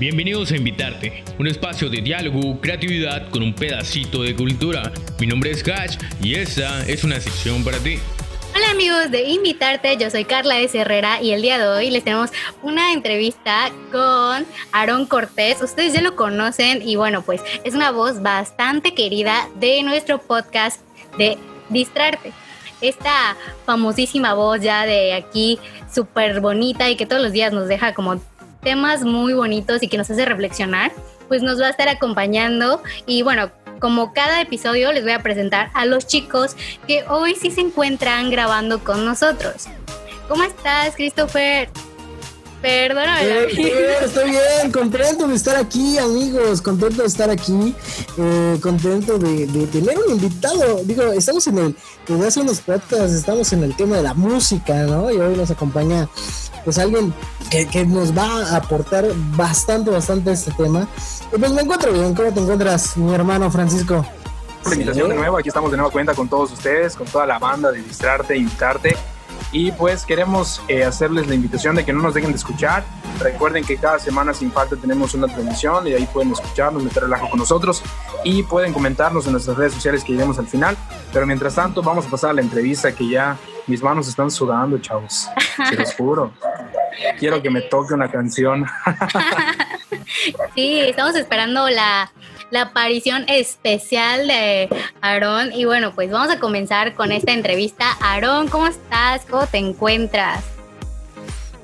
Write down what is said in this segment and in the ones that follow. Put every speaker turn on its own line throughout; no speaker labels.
Bienvenidos a Invitarte, un espacio de diálogo, creatividad con un pedacito de cultura. Mi nombre es Cash y esta es una sección para ti.
Hola amigos de Invitarte, yo soy Carla S. Herrera y el día de hoy les tenemos una entrevista con Aarón Cortés. Ustedes ya lo conocen y bueno, pues es una voz bastante querida de nuestro podcast de Distrarte. Esta famosísima voz ya de aquí, súper bonita y que todos los días nos deja como temas muy bonitos y que nos hace reflexionar, pues nos va a estar acompañando y bueno, como cada episodio les voy a presentar a los chicos que hoy sí se encuentran grabando con nosotros. ¿Cómo estás, Christopher? Perdóname.
Eh, estoy bien, contento de estar aquí, amigos, contento de estar aquí, eh, contento de, tener un invitado. Digo, estamos en el, desde hace unos podcasts, estamos en el tema de la música, ¿no? Y hoy nos acompaña, pues, alguien que, que nos va a aportar bastante, bastante este tema. Y pues me encuentro bien, ¿cómo te encuentras, mi hermano Francisco?
La invitación de nuevo, aquí estamos de nueva cuenta con todos ustedes, con toda la banda de Distrarte, Invitarte y pues queremos eh, hacerles la invitación de que no nos dejen de escuchar. Recuerden que cada semana sin falta tenemos una transmisión y ahí pueden escucharnos, meter relajo con nosotros y pueden comentarnos en nuestras redes sociales que iremos al final. Pero mientras tanto vamos a pasar a la entrevista que ya mis manos están sudando, chavos. Se los juro. Quiero que me toque una canción.
sí, estamos esperando la la aparición especial de Aarón. Y bueno, pues vamos a comenzar con esta entrevista. Aarón, ¿cómo estás? ¿Cómo te encuentras?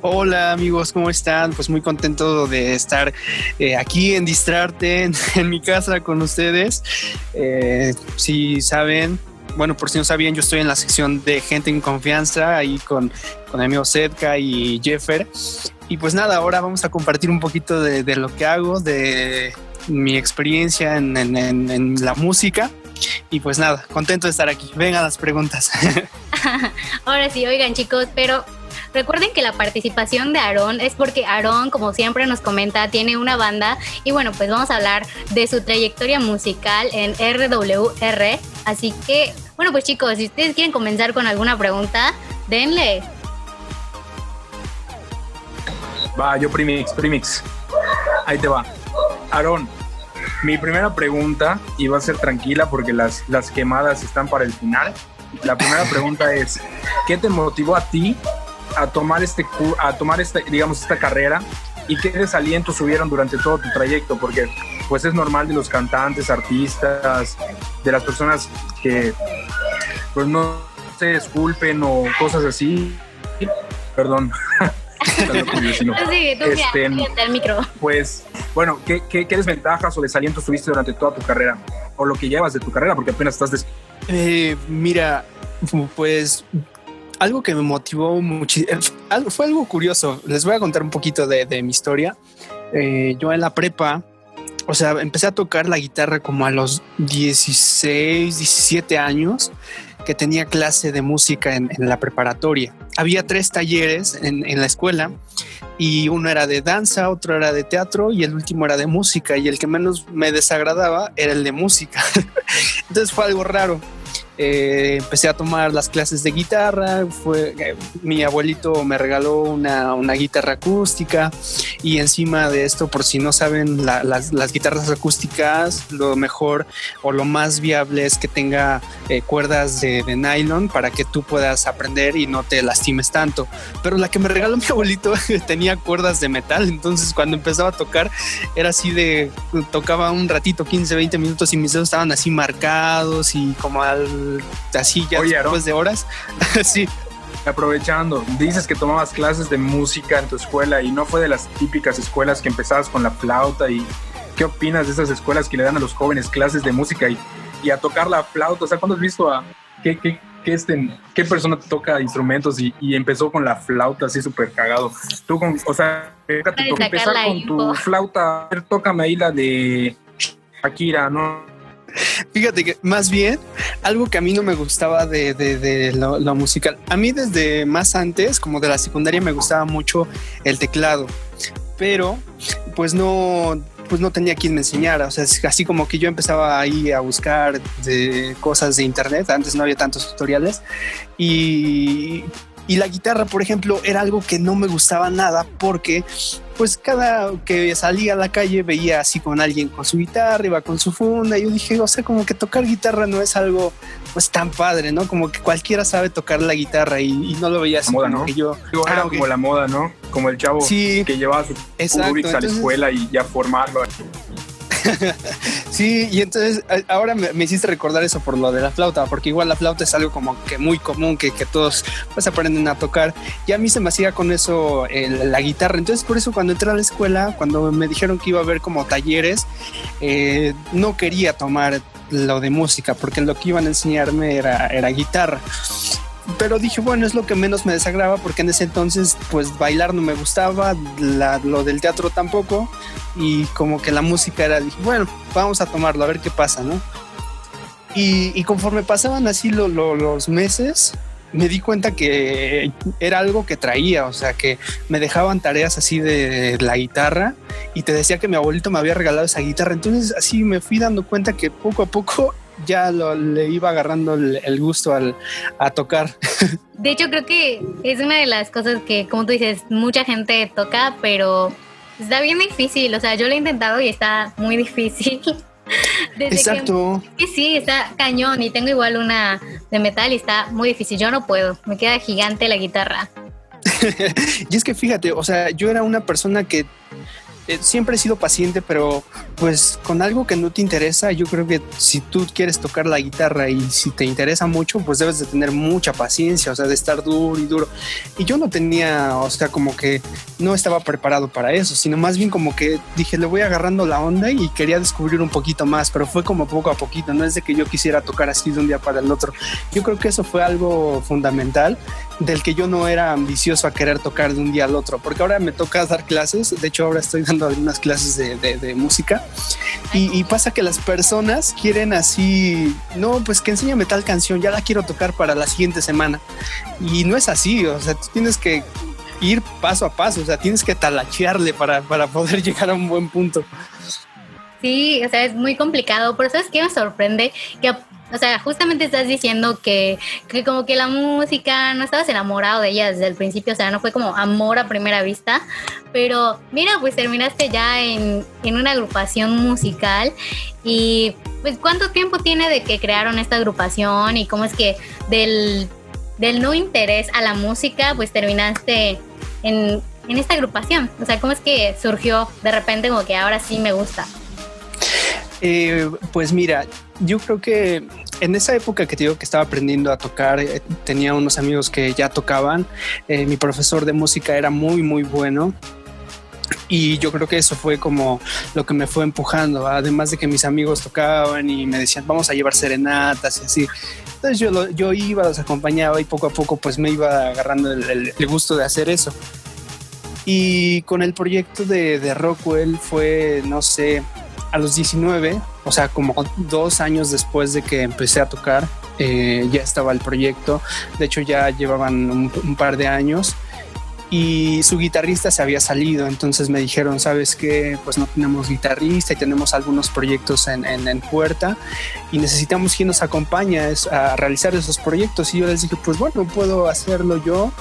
Hola amigos, ¿cómo están? Pues muy contento de estar eh, aquí en Distrarte, en, mi casa con ustedes. Eh, si saben, bueno, por si no sabían, yo estoy en la sección de gente en confianza, ahí con, con mi amigo Zedka y Jeffer. Y pues nada, ahora vamos a compartir un poquito de, de lo que hago, de mi experiencia en, la música. Y pues nada, contento de estar aquí. Vengan las preguntas.
Ahora sí, oigan chicos, pero Recuerden que la participación de Aarón es porque Aarón, como siempre nos comenta, tiene una banda y bueno, pues vamos a hablar de su trayectoria musical en RWR. Así que, bueno, pues chicos, si ustedes quieren comenzar con alguna pregunta, denle.
Va, yo primix, primix. Ahí te va. Aarón, mi primera pregunta, y va a ser tranquila porque las, las quemadas están para el final. La primera pregunta es, ¿qué te motivó a ti a tomar, este, a tomar esta, digamos, esta carrera y qué desalientos subieron durante todo tu trayecto? Porque pues es normal de los cantantes, artistas, de las personas que pues no se disculpen o cosas así. Perdón.
este, el micro.
Pues, bueno, ¿qué, ¿qué, desventajas o desalientos tuviste durante toda tu carrera? O lo que llevas de tu carrera, porque apenas estás...
Eh, mira, pues algo que me motivó muchísimo, eh, fue algo curioso. Les voy a contar un poquito de, mi historia. Eh, yo en la prepa, o sea, empecé a tocar la guitarra como a los 16, 17 años que tenía clase de música en, la preparatoria. Había tres talleres en, la escuela y uno era de danza, otro era de teatro y el último era de música y el que menos me desagradaba era el de música. Entonces fue algo raro. Eh, empecé a tomar las clases de guitarra, fue, eh, mi abuelito me regaló una, una, guitarra acústica y encima de esto, por si no saben, las, las, guitarras acústicas, lo mejor o lo más viable es que tenga eh, cuerdas de, de, nylon para que tú puedas aprender y no te lastimes tanto. Pero la que me regaló mi abuelito tenía cuerdas de metal, entonces cuando empezaba a tocar era así de, tocaba un ratito, 15, 20 minutos y mis dedos estaban así marcados y como al así ya después de horas. sí.
Aprovechando, dices que tomabas clases de música en tu escuela y no fue de las típicas escuelas que empezabas con la flauta y ¿qué opinas de esas escuelas que le dan a los jóvenes clases de música y, y a tocar la flauta? O sea, ¿cuándo has visto a qué, qué, qué, este, qué persona toca instrumentos y, y, empezó con la flauta así súper cagado? Tú con, o sea, empezar con tu flauta, tócame ahí la de Shakira, ¿no?
Fíjate que más bien algo que a mí no me gustaba de, lo, musical. A mí desde más antes, como de la secundaria, me gustaba mucho el teclado, pero pues no, pues no tenía quien me enseñara. O sea, así como que yo empezaba ahí a buscar cosas de internet. Antes no había tantos tutoriales y Y la guitarra, por ejemplo, era algo que no me gustaba nada porque pues cada que salía a la calle veía así con alguien con su guitarra, iba con su funda, y yo dije, o sea, como que tocar guitarra no es algo pues tan padre, ¿no? Como que cualquiera sabe tocar la guitarra y, no lo veía así
moda,
como
¿no?
que yo...
era
Ah,
como la moda, ¿no? Como el chavo
Sí.
que llevaba su
Exacto,
a la escuela y ya formarlo.
Sí, y entonces a- ahora me, me hiciste recordar eso por lo de la flauta, porque igual la flauta es algo como que muy común, que, que todos pues aprenden a tocar. Y a mí se me hacía con eso el- la guitarra. Entonces por eso cuando entré a la escuela, cuando me dijeron que iba a haber como talleres, eh, no quería tomar lo de música, porque lo que iban a enseñarme era, era guitarra. Pero dije, bueno, es lo que menos me desagraba porque en ese entonces pues bailar no me gustaba, lo del teatro tampoco y como que la música era, dije, bueno, vamos a tomarlo, a ver qué pasa, ¿no? Y, y conforme pasaban así lo- lo- los meses, me di cuenta que era algo que traía, o sea, que me dejaban tareas así de la guitarra y te decía que mi abuelito me había regalado esa guitarra, entonces así me fui dando cuenta que poco a poco ya lo- le iba agarrando el, el gusto al, a tocar.
De hecho, creo que es una de las cosas que, como tú dices, mucha gente toca, pero está bien difícil. O sea, yo lo he intentado y está muy difícil. Desde
Exacto.
Que, sí, está cañón. Y tengo igual una de metal y está muy difícil. Yo no puedo. Me queda gigante la guitarra.
Y es que fíjate, o sea, yo era una persona que eh, siempre he sido paciente, pero pues con algo que no te interesa, yo creo que si tú quieres tocar la guitarra y si te interesa mucho, pues debes de tener mucha paciencia, o sea, de estar duro y duro. Y yo no tenía, o sea, como que no estaba preparado para eso, sino más bien como que dije, le voy agarrando la onda y quería descubrir un poquito más, pero fue como poco a poquito, no es de que yo quisiera tocar así de un día para el otro. Yo creo que eso fue algo fundamental del que yo no era ambicioso a querer tocar de un día al otro, porque ahora me toca dar clases, de hecho ahora estoy dando algunas clases de, de- música y, y pasa que las personas quieren así, no, pues que enséñame tal canción, ya la quiero tocar para la siguiente semana y no es así, o sea, tú tienes que ir paso a paso, o sea, tienes que talachearle para, para poder llegar a un buen punto.
Sí, o sea, es muy complicado. Por eso es que me sorprende que, o sea, justamente estás diciendo que, que como que la música no estabas enamorado de ella desde el principio, o sea, no fue como amor a primera vista, pero mira, pues terminaste ya en, en una agrupación musical y pues cuánto tiempo tiene de que crearon esta agrupación y cómo es que del, del no interés a la música, pues terminaste en, en esta agrupación, o sea, cómo es que surgió de repente como que ahora sí me gusta.
Eh, pues mira, yo creo que en esa época que te digo que estaba aprendiendo a tocar, eh, tenía unos amigos que ya tocaban. eh, mi profesor de música era muy, muy bueno. Y yo creo que eso fue como lo que me fue empujando, además de que mis amigos tocaban y me decían, vamos a llevar serenatas y así. Entonces yo, lo- yo iba, los acompañaba y poco a poco pues me iba agarrando el, el- el gusto de hacer eso. Y con el proyecto de, de Rockwell fue, no sé, a los 19, o sea, como dos años después de que empecé a tocar, eh, ya estaba el proyecto. De hecho, ya llevaban un, un par de años y su guitarrista se había salido. Entonces me dijeron, ¿sabes qué? Pues no tenemos guitarrista y tenemos algunos proyectos en, en- puerta y necesitamos quien nos acompañe a realizar esos proyectos. Y yo les dije, pues bueno, puedo hacerlo yo.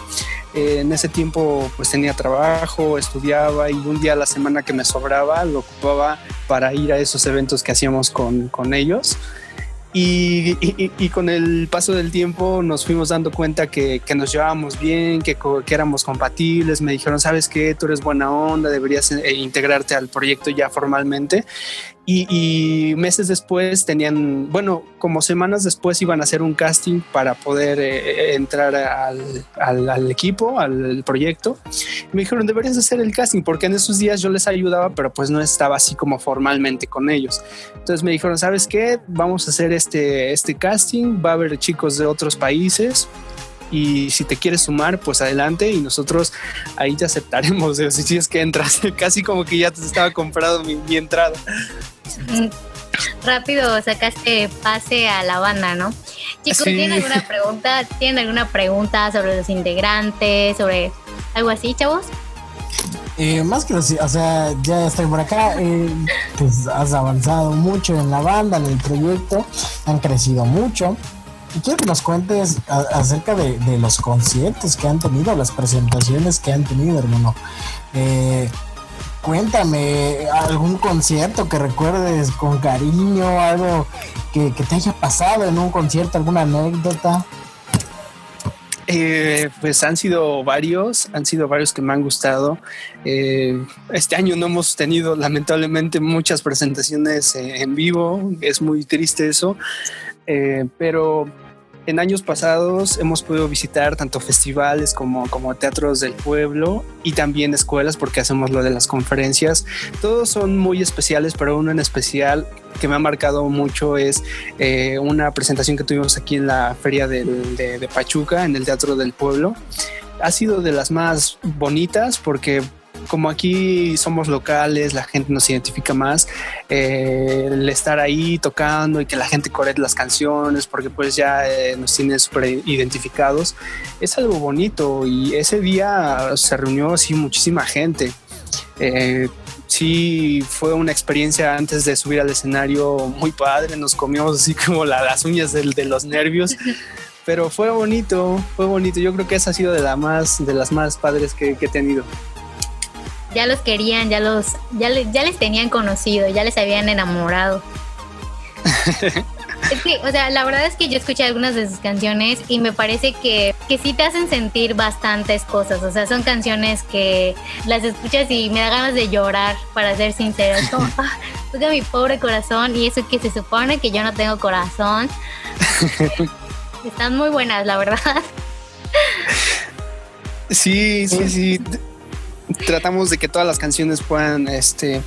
Eh, en ese tiempo pues tenía trabajo, estudiaba y un día a la semana que me sobraba lo ocupaba para ir a esos eventos que hacíamos con, con ellos. Y, y- y con el paso del tiempo nos fuimos dando cuenta que, que nos llevábamos bien, que, que éramos compatibles. Me dijeron, ¿sabes qué? Tú eres buena onda, deberías eh, integrarte al proyecto ya formalmente. Y, y meses después tenían, bueno, como semanas después iban a hacer un casting para poder eh, entrar al, al- al equipo, al proyecto. Me dijeron, deberías hacer el casting, porque en esos días yo les ayudaba, pero pues no estaba así como formalmente con ellos. Entonces me dijeron, ¿sabes qué? Vamos a hacer este, este casting, va a haber chicos de otros países. Y si te quieres sumar, pues adelante y nosotros ahí te aceptaremos. Si, si es que entras, casi como que ya te estaba comprado mi, mi entrada.
Mm, Rápido sacaste pase a la banda, ¿no? Chicos,
Sí.
¿tienen alguna pregunta? ¿Tienen alguna pregunta sobre los integrantes? ¿Sobre algo así, chavos?
Eh, más que los, o sea, ya estoy por acá, eh, pues has avanzado mucho en la banda, en el proyecto, han crecido mucho. y quiero que nos cuentes acerca de, los conciertos que han tenido, las presentaciones que han tenido, hermano. Eh, cuéntame algún concierto que recuerdes con cariño, algo que, que te haya pasado en un concierto, alguna anécdota.
Eh, pues han sido varios, han sido varios que me han gustado. Eh, este año no hemos tenido lamentablemente muchas presentaciones eh, en vivo, es muy triste eso, pero en años pasados hemos podido visitar tanto festivales como, como teatros del pueblo y también escuelas porque hacemos lo de las conferencias. Todos son muy especiales, pero uno en especial que me ha marcado mucho es eh, una presentación que tuvimos aquí en la feria de, de Pachuca, en el Teatro del Pueblo. Ha sido de las más bonitas porque como aquí somos locales, la gente nos identifica más, eh, el estar ahí tocando y que la gente corre las canciones, porque pues ya eh, nos tiene súper identificados, es algo bonito y ese día se reunió así muchísima gente. Eh, sí fue una experiencia antes de subir al escenario muy padre, nos comimos así como las uñas de, de los nervios. Pero fue bonito, fue bonito. Yo creo que esa ha sido de, la más, de las más padres que he tenido
ya los querían, ya los, ya, ya les tenían conocido, ya les habían enamorado. es que, o sea, la verdad es que yo escuché algunas de sus canciones y me parece que, que sí te hacen sentir bastantes cosas. O sea, son canciones que las escuchas y me da ganas de llorar, para ser sincero. Es como, ah, mi pobre corazón y eso que se supone que yo no tengo corazón. Están muy buenas, la verdad.
Sí, sí, sí tratamos de que todas las canciones puedan, este,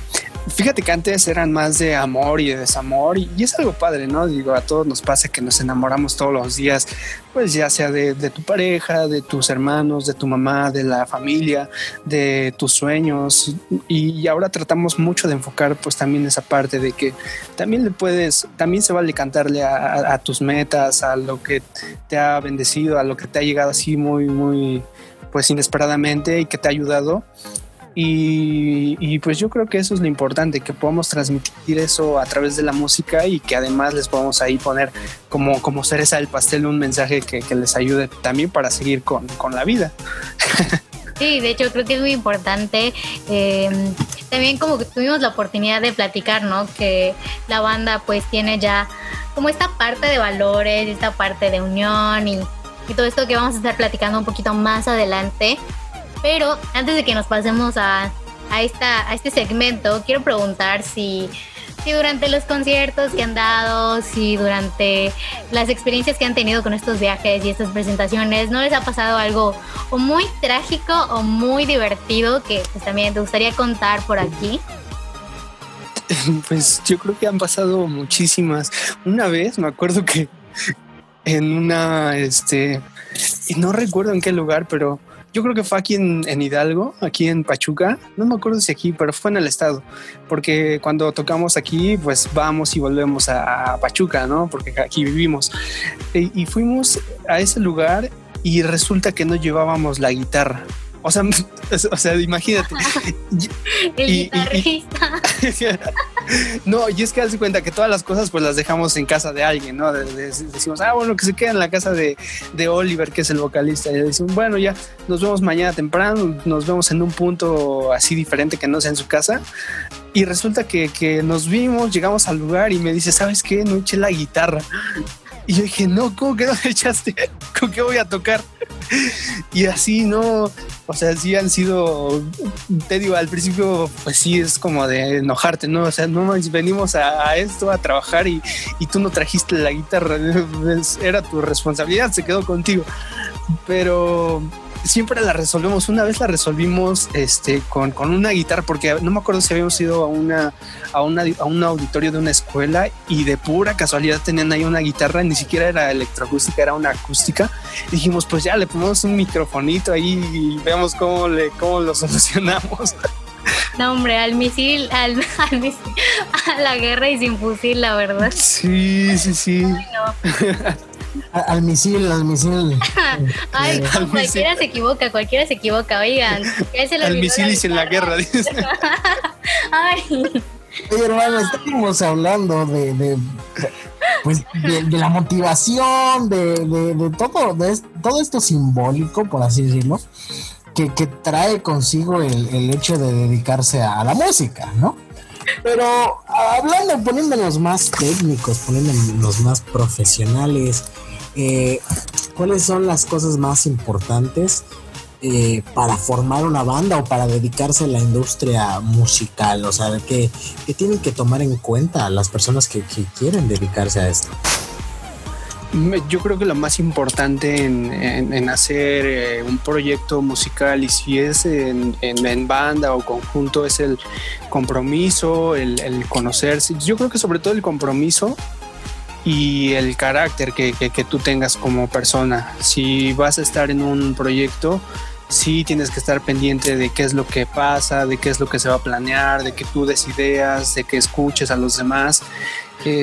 fíjate que antes eran más de amor y de desamor y, es algo padre, ¿no? Digo, a todos nos pasa que nos enamoramos todos los días, pues ya sea de, tu pareja, de tus hermanos, de tu mamá, de la familia, de tus sueños y, ahora tratamos mucho de enfocar pues también esa parte de que también le puedes, también se vale cantarle a, a tus metas, a lo que te ha bendecido, a lo que te ha llegado así muy, muy pues inesperadamente y que te ha ayudado. Y, pues yo creo que eso es lo importante, que podamos transmitir eso a través de la música y que además les podamos ahí poner como, como cereza del pastel un mensaje que, les ayude también para seguir con, la vida.
Sí, de hecho creo que es muy importante. Em, también como que tuvimos la oportunidad de platicar, ¿no? Que la banda pues tiene ya como esta parte de valores, esta parte de unión y todo esto que vamos a estar platicando un poquito más adelante. Pero antes de que nos pasemos a, a, esta, a este segmento, quiero preguntar si, si durante los conciertos que han dado, si durante las experiencias que han tenido con estos viajes y estas presentaciones, ¿no les ha pasado algo o muy trágico o muy divertido que pues, también te gustaría contar por aquí?
Pues yo creo que han pasado muchísimas. Una vez me acuerdo que en una, este, y no recuerdo en qué lugar, pero yo creo que fue aquí en, Hidalgo, aquí en Pachuca, no me acuerdo si aquí, pero fue en el estado, porque cuando tocamos aquí, pues vamos y volvemos a, Pachuca, ¿no? Porque aquí vivimos. y fuimos a ese lugar y resulta que no llevábamos la guitarra. O sea, o sea, imagínate.
El guitarrista.
no, y es que hace cuenta que todas las cosas pues las dejamos en casa de alguien, ¿no? decimos, ah, bueno, que se queda en la casa de, Oliver, que es el vocalista. Y le decimos, bueno, ya nos vemos mañana temprano, nos vemos en un punto así diferente que no sea en su casa. Y resulta que, que nos vimos, llegamos al lugar y me dice, ¿sabes qué? No eché la guitarra. Y yo dije, no, ¿cómo que no echaste? ¿Con qué voy a tocar? Y así, no, o sea, sí han sido, te al principio, pues sí es como de enojarte, ¿no? O sea, no venimos a, esto, a trabajar y, y, tú no trajiste la guitarra, era tu responsabilidad, se quedó contigo. Pero siempre la resolvemos. Una vez la resolvimos este, con, con, una guitarra, porque no me acuerdo si habíamos ido a, una, a, una, a un auditorio de una escuela y de pura casualidad tenían ahí una guitarra, ni siquiera era electroacústica, era una acústica. dijimos, pues ya le ponemos un microfonito ahí y veamos cómo, le, cómo lo solucionamos.
No, hombre, al misil, al, misil, a la guerra y sin fusil, la verdad.
Sí, sí, sí.
Al misil, al misil.
Ay, cualquiera se equivoca, cualquiera se equivoca, oigan.
al misil y sin la guerra,
Ay.
Oye, hermano, estábamos hablando de, pues de, la motivación, de, todo, de todo esto simbólico, por así decirlo, que, trae consigo el, hecho de dedicarse a, la música, ¿no? Pero hablando, poniéndonos más técnicos, poniéndonos más profesionales, eh, ¿cuáles son las cosas más importantes eh, para formar una banda o para dedicarse a la industria musical? O sea, ¿qué, tienen que tomar en cuenta las personas que, quieren dedicarse a esto?
Yo creo que lo más importante en, hacer eh, un proyecto musical y si es en, banda o conjunto es el compromiso, el, conocerse. Yo creo que sobre todo el compromiso y el carácter que, que, tú tengas como persona. Si vas a estar en un proyecto, sí tienes que estar pendiente de qué es lo que pasa, de qué es lo que se va a planear, de que tú des ideas, de que escuches a los demás.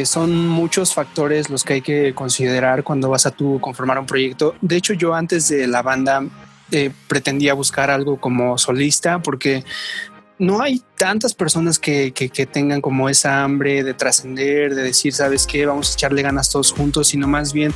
Son muchos factores los que hay que considerar cuando vas a tú conformar un proyecto. De hecho, yo antes de la banda eh, pretendía buscar algo como solista porque no hay tantas personas que, tengan como esa hambre de trascender, de decir, sabes qué, vamos a echarle ganas todos juntos, sino más bien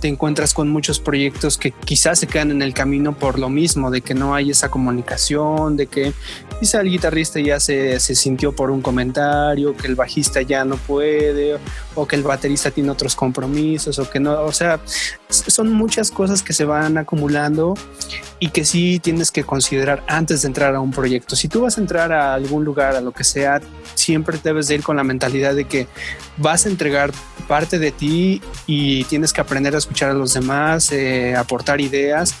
te encuentras con muchos proyectos que quizás se quedan en el camino por lo mismo, de que no hay esa comunicación, de que quizá el guitarrista ya se, se sintió por un comentario, que el bajista ya no puede, o que el baterista tiene otros compromisos, o que no, o sea, son muchas cosas que se van acumulando y que sí tienes que considerar antes de entrar a un proyecto. Si tú vas a entrar a algún lugar, a lo que sea, siempre debes de ir con la mentalidad de que vas a entregar parte de ti y tienes que aprender a escuchar a los demás, eh, aportar ideas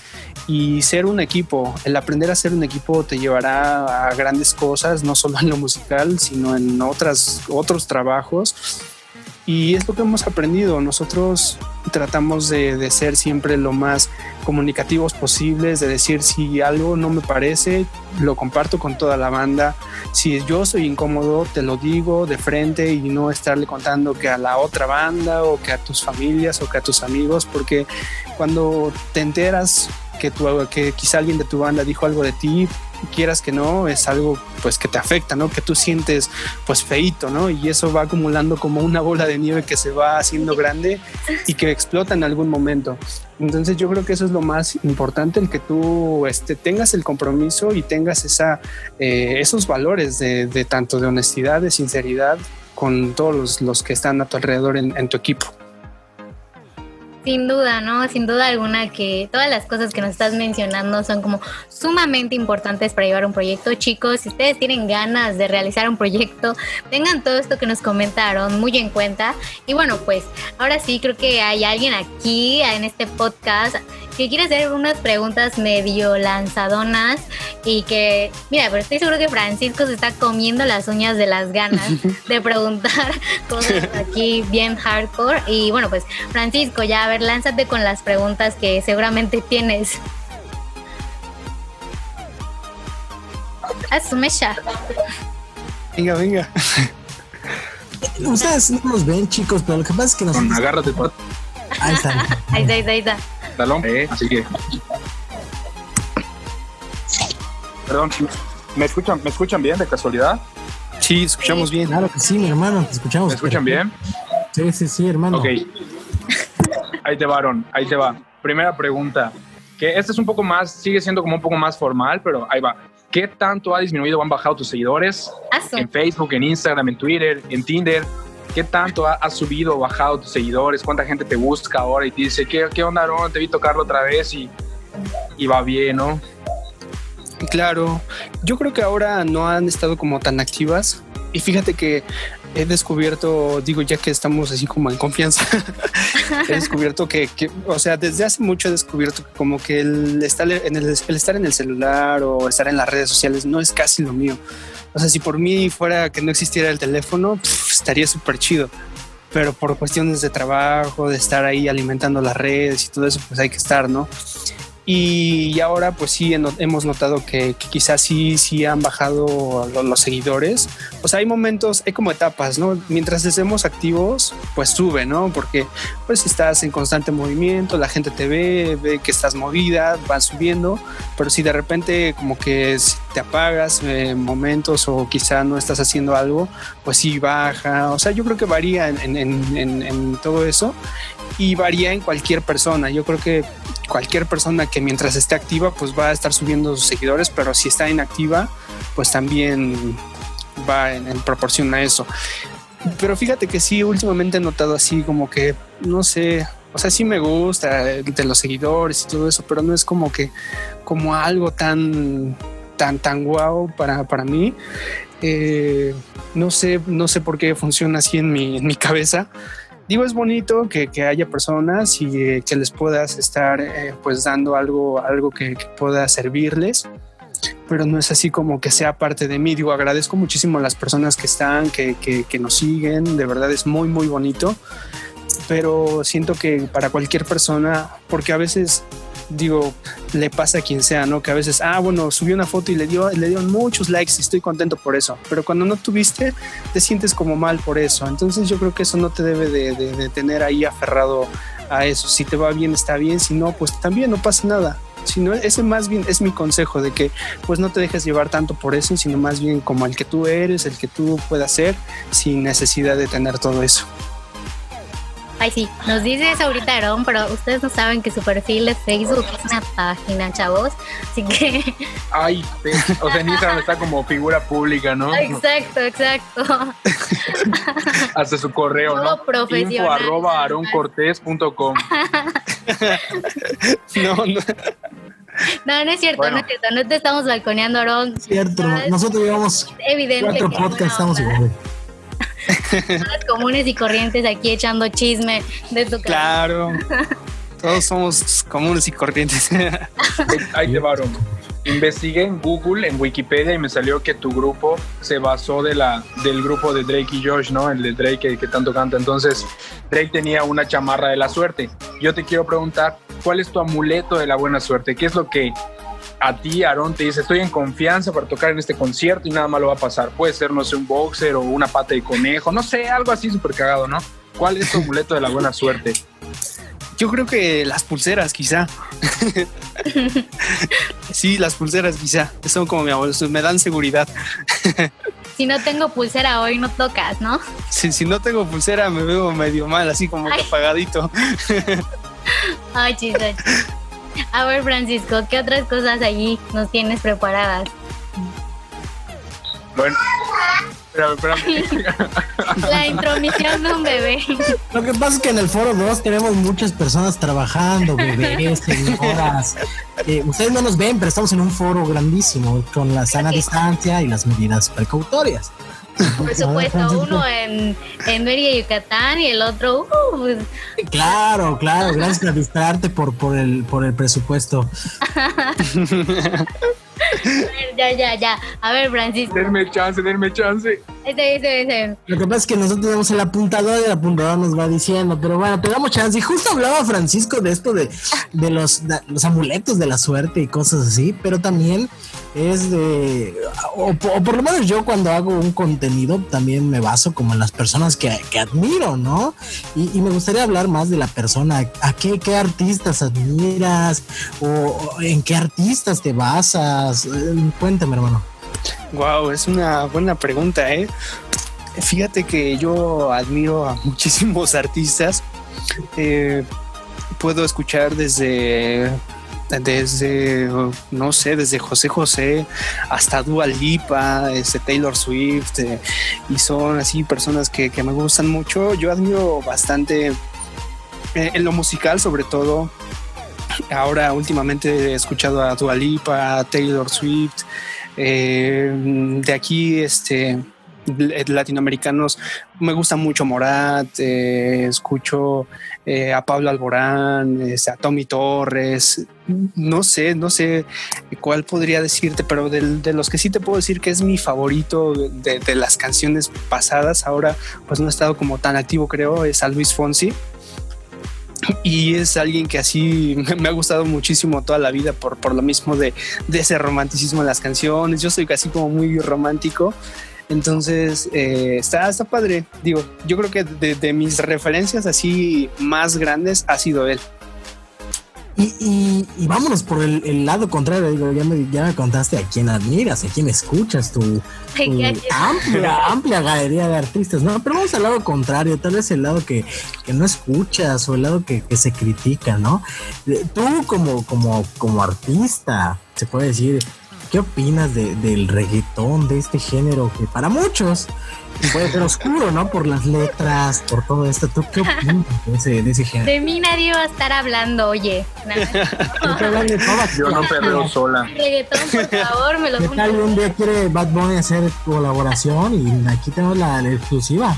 y ser un equipo. El aprender a ser un equipo te llevará a grandes cosas, no solo en lo musical, sino en otras, otros trabajos y es lo que hemos aprendido. Nosotros tratamos de, ser siempre lo más comunicativos posibles, de decir si algo no me parece, lo comparto con toda la banda. Si yo soy incómodo, te lo digo de frente y no estarle contando que a la otra banda o que a tus familias o que a tus amigos, porque cuando te enteras que, tu, que quizá alguien de tu banda dijo algo de ti, quieras que no, es algo pues que te afecta, ¿no? Que tú sientes pues feito, ¿no? Y eso va acumulando como una bola de nieve que se va haciendo grande y que explota en algún momento. Entonces yo creo que eso es lo más importante, el que tú este, tengas el compromiso y tengas esa, eh, esos valores de, tanto de honestidad, de sinceridad con todos los, que están a tu alrededor en tu equipo.
Sin duda, ¿no? Sin duda alguna que todas las cosas que nos estás mencionando son como sumamente importantes para llevar un proyecto. Chicos, si ustedes tienen ganas de realizar un proyecto, tengan todo esto que nos comentaron muy en cuenta. Y bueno, pues ahora sí creo que hay alguien aquí en este podcast que quiere hacer unas preguntas medio lanzadonas y que, mira, pero estoy seguro que Francisco se está comiendo las uñas de las ganas de preguntar cosas aquí bien hardcore. Y bueno, pues Francisco, ya a ver, lánzate con las preguntas que seguramente tienes. Asume ya.
Venga, venga.
Ustedes no nos ven, chicos, pero lo que pasa es que nos.
agárrate,
Ahí está.
ahí está, ahí está, ahí está.
Eh, así que. Perdón, ¿me escuchan, ¿me escuchan bien de casualidad?
Sí, escuchamos bien.
Claro que sí, mi hermano, te escuchamos.
¿Me escuchan bien?
Sí, sí, sí, hermano.
Ok. Ahí te va, Aaron, ahí te va. Primera pregunta, que este es un poco más, sigue siendo como un poco más formal, pero ahí va. ¿Qué tanto ha disminuido o han bajado tus seguidores? En Facebook, en Instagram, en Twitter, en Tinder. ¿Qué tanto has subido o bajado tus seguidores? ¿Cuánta gente te busca ahora y te dice, ¿qué, qué onda? Te vi tocarlo otra vez y, y va bien, ¿no?
Claro, yo creo que ahora no han estado como tan activas y fíjate que he descubierto, digo ya que estamos así como en confianza, he descubierto que, o sea, desde hace mucho he descubierto que como que el estar en el, el, estar en el celular o estar en las redes sociales no es casi lo mío. O sea, si por mí fuera que no existiera el teléfono, estaría súper chido. Pero por cuestiones de trabajo, de estar ahí alimentando las redes y todo eso, pues hay que estar, ¿no? Y ahora pues sí hemos notado que, quizás sí, sí han bajado los, seguidores. O sea, hay momentos, hay como etapas, ¿no? Mientras estemos activos, pues sube, ¿no? Porque pues estás en constante movimiento, la gente te ve, ve que estás movida, van subiendo, pero si de repente como que te apagas en momentos o quizá no estás haciendo algo, pues sí baja. O sea, yo creo que varía en, en, en, en todo eso y varía en cualquier persona. Yo creo que cualquier persona que mientras esté activa pues va a estar subiendo sus seguidores, pero si está inactiva pues también va en, proporción a eso. Pero fíjate que sí, últimamente he notado así como que, no sé, o sea, sí me gusta de los seguidores y todo eso, pero no es como que, como algo tan, tan, tan guau para, para mí. Eh, no sé, no sé por qué funciona así en mi, en mi cabeza digo, es bonito que, haya personas y eh, que les puedas estar eh, pues dando algo, algo que, pueda servirles, pero no es así como que sea parte de mí. Digo, agradezco muchísimo a las personas que están, que, que nos siguen, de verdad es muy, muy bonito, pero siento que para cualquier persona, porque a veces digo, le pasa a quien sea, ¿no? Que a veces, ah, bueno, subió una foto y le dio, le dieron muchos likes y estoy contento por eso. Pero cuando no tuviste, te sientes como mal por eso. Entonces yo creo que eso no te debe de, tener ahí aferrado a eso. Si te va bien, está bien. Si no, pues también no pasa nada. Sino ese más bien es mi consejo de que pues no te dejes llevar tanto por eso, sino más bien como el que tú eres, el que tú puedas ser, sin necesidad de tener todo eso.
Ay, sí, nos dice eso ahorita Aarón, pero ustedes no saben que su perfil de Facebook es una página, chavos. Así que.
Ay, o sea, en Instagram está como figura pública, ¿no?
Exacto, exacto.
Hasta su correo,
¿no? profesional. Info
arroba aroncortés.com.
no, no.
No, no es cierto, no es cierto. No te estamos balconeando, Aarón.
Cierto, nosotros llevamos
evidente
cuatro podcasts, estamos igual
comunes y corrientes aquí echando chisme de tu
Claro. Todos somos comunes y corrientes.
Ahí te varon. Investigué en Google, en Wikipedia, y me salió que tu grupo se basó de la, del grupo de Drake y Josh, ¿no? El de Drake que, tanto canta. Entonces, Drake tenía una chamarra de la suerte. Yo te quiero preguntar, ¿cuál es tu amuleto de la buena suerte? ¿Qué es lo que a ti, Aaron, te dice, estoy en confianza para tocar en este concierto y nada más lo va a pasar. Puede ser, no sé, un boxer o una pata de conejo, no sé, algo así súper cagado, ¿no? ¿Cuál es tu amuleto de la buena suerte?
Yo creo que las pulseras, quizá. sí, las pulseras, quizá. Son como mi abuelo, me dan seguridad.
si no tengo pulsera hoy, no tocas, ¿no?
Si, si no tengo pulsera, me veo medio mal, así como apagadito.
Ay, chiste. A ver, Francisco, ¿qué otras cosas allí nos tienes preparadas?
Bueno,
La intromisión de un bebé.
Lo que pasa es que en el foro 2 tenemos muchas personas trabajando, bebés, señoras. Eh, ustedes no nos ven, pero estamos en un foro grandísimo con la sana distancia y las medidas precautorias.
Por supuesto, uno en, en Mérida, Yucatán y el otro. Uh, pues.
Claro, claro, gracias por distraerte por, por, el, por el presupuesto.
ya, ya, ya. A ver, Francisco.
Denme chance, denme chance.
Ese, ese, ese.
Lo que pasa es que nosotros tenemos el apuntador y el apuntador nos va diciendo, pero bueno, te damos chance. Y justo hablaba Francisco de esto de, de los, los amuletos de la suerte y cosas así, pero también es de, o, por lo menos yo cuando hago un contenido también me baso como en las personas que, que admiro, ¿no? Y, me gustaría hablar más de la persona, a qué, qué artistas admiras o, en qué artistas te basas. Eh, cuéntame, hermano.
Wow, es una buena pregunta, ¿eh? Fíjate que yo admiro a muchísimos artistas. Eh, puedo escuchar desde desde, no sé, desde José José hasta Dua Lipa, este, Taylor Swift, eh, y son así personas que, me gustan mucho. Yo admiro bastante en lo musical, sobre todo. Ahora últimamente he escuchado a Dua Lipa, a Taylor Swift. Eh, de aquí, este, latinoamericanos, me gusta mucho Morat, escucho eh, a Pablo Alborán, este, a Tommy Torres, no sé, no sé cuál podría decirte, pero de, los que sí te puedo decir que es mi favorito de, las canciones pasadas, ahora pues no he estado como tan activo creo, es a Luis Fonsi. Y es alguien que así me ha gustado muchísimo toda la vida por, por lo mismo de, ese romanticismo en las canciones. Yo soy casi como muy romántico. Entonces, eh, está, está padre. Digo, yo creo que de, mis referencias así más grandes ha sido él.
Y, y, vámonos por el, lado contrario, digo, ya me, ya me contaste a quién admiras, a quién escuchas, tu, amplia, amplia galería de artistas, ¿no? Pero vamos al lado contrario, tal vez el lado que, que no escuchas o el lado que, que, se critica, ¿no? Tú como, como, como artista, se puede decir, ¿qué opinas de, del reggaetón, de este género que para muchos puede ser oscuro, ¿no? Por las letras, por todo esto. ¿Tú qué opinas de ese, género?
De mí nadie va a estar hablando, oye.
Yo no perreo sola.
Reggaetón, por favor, me lo
¿Qué tal un día quiere Bad Bunny hacer colaboración y aquí tenemos la, la exclusiva?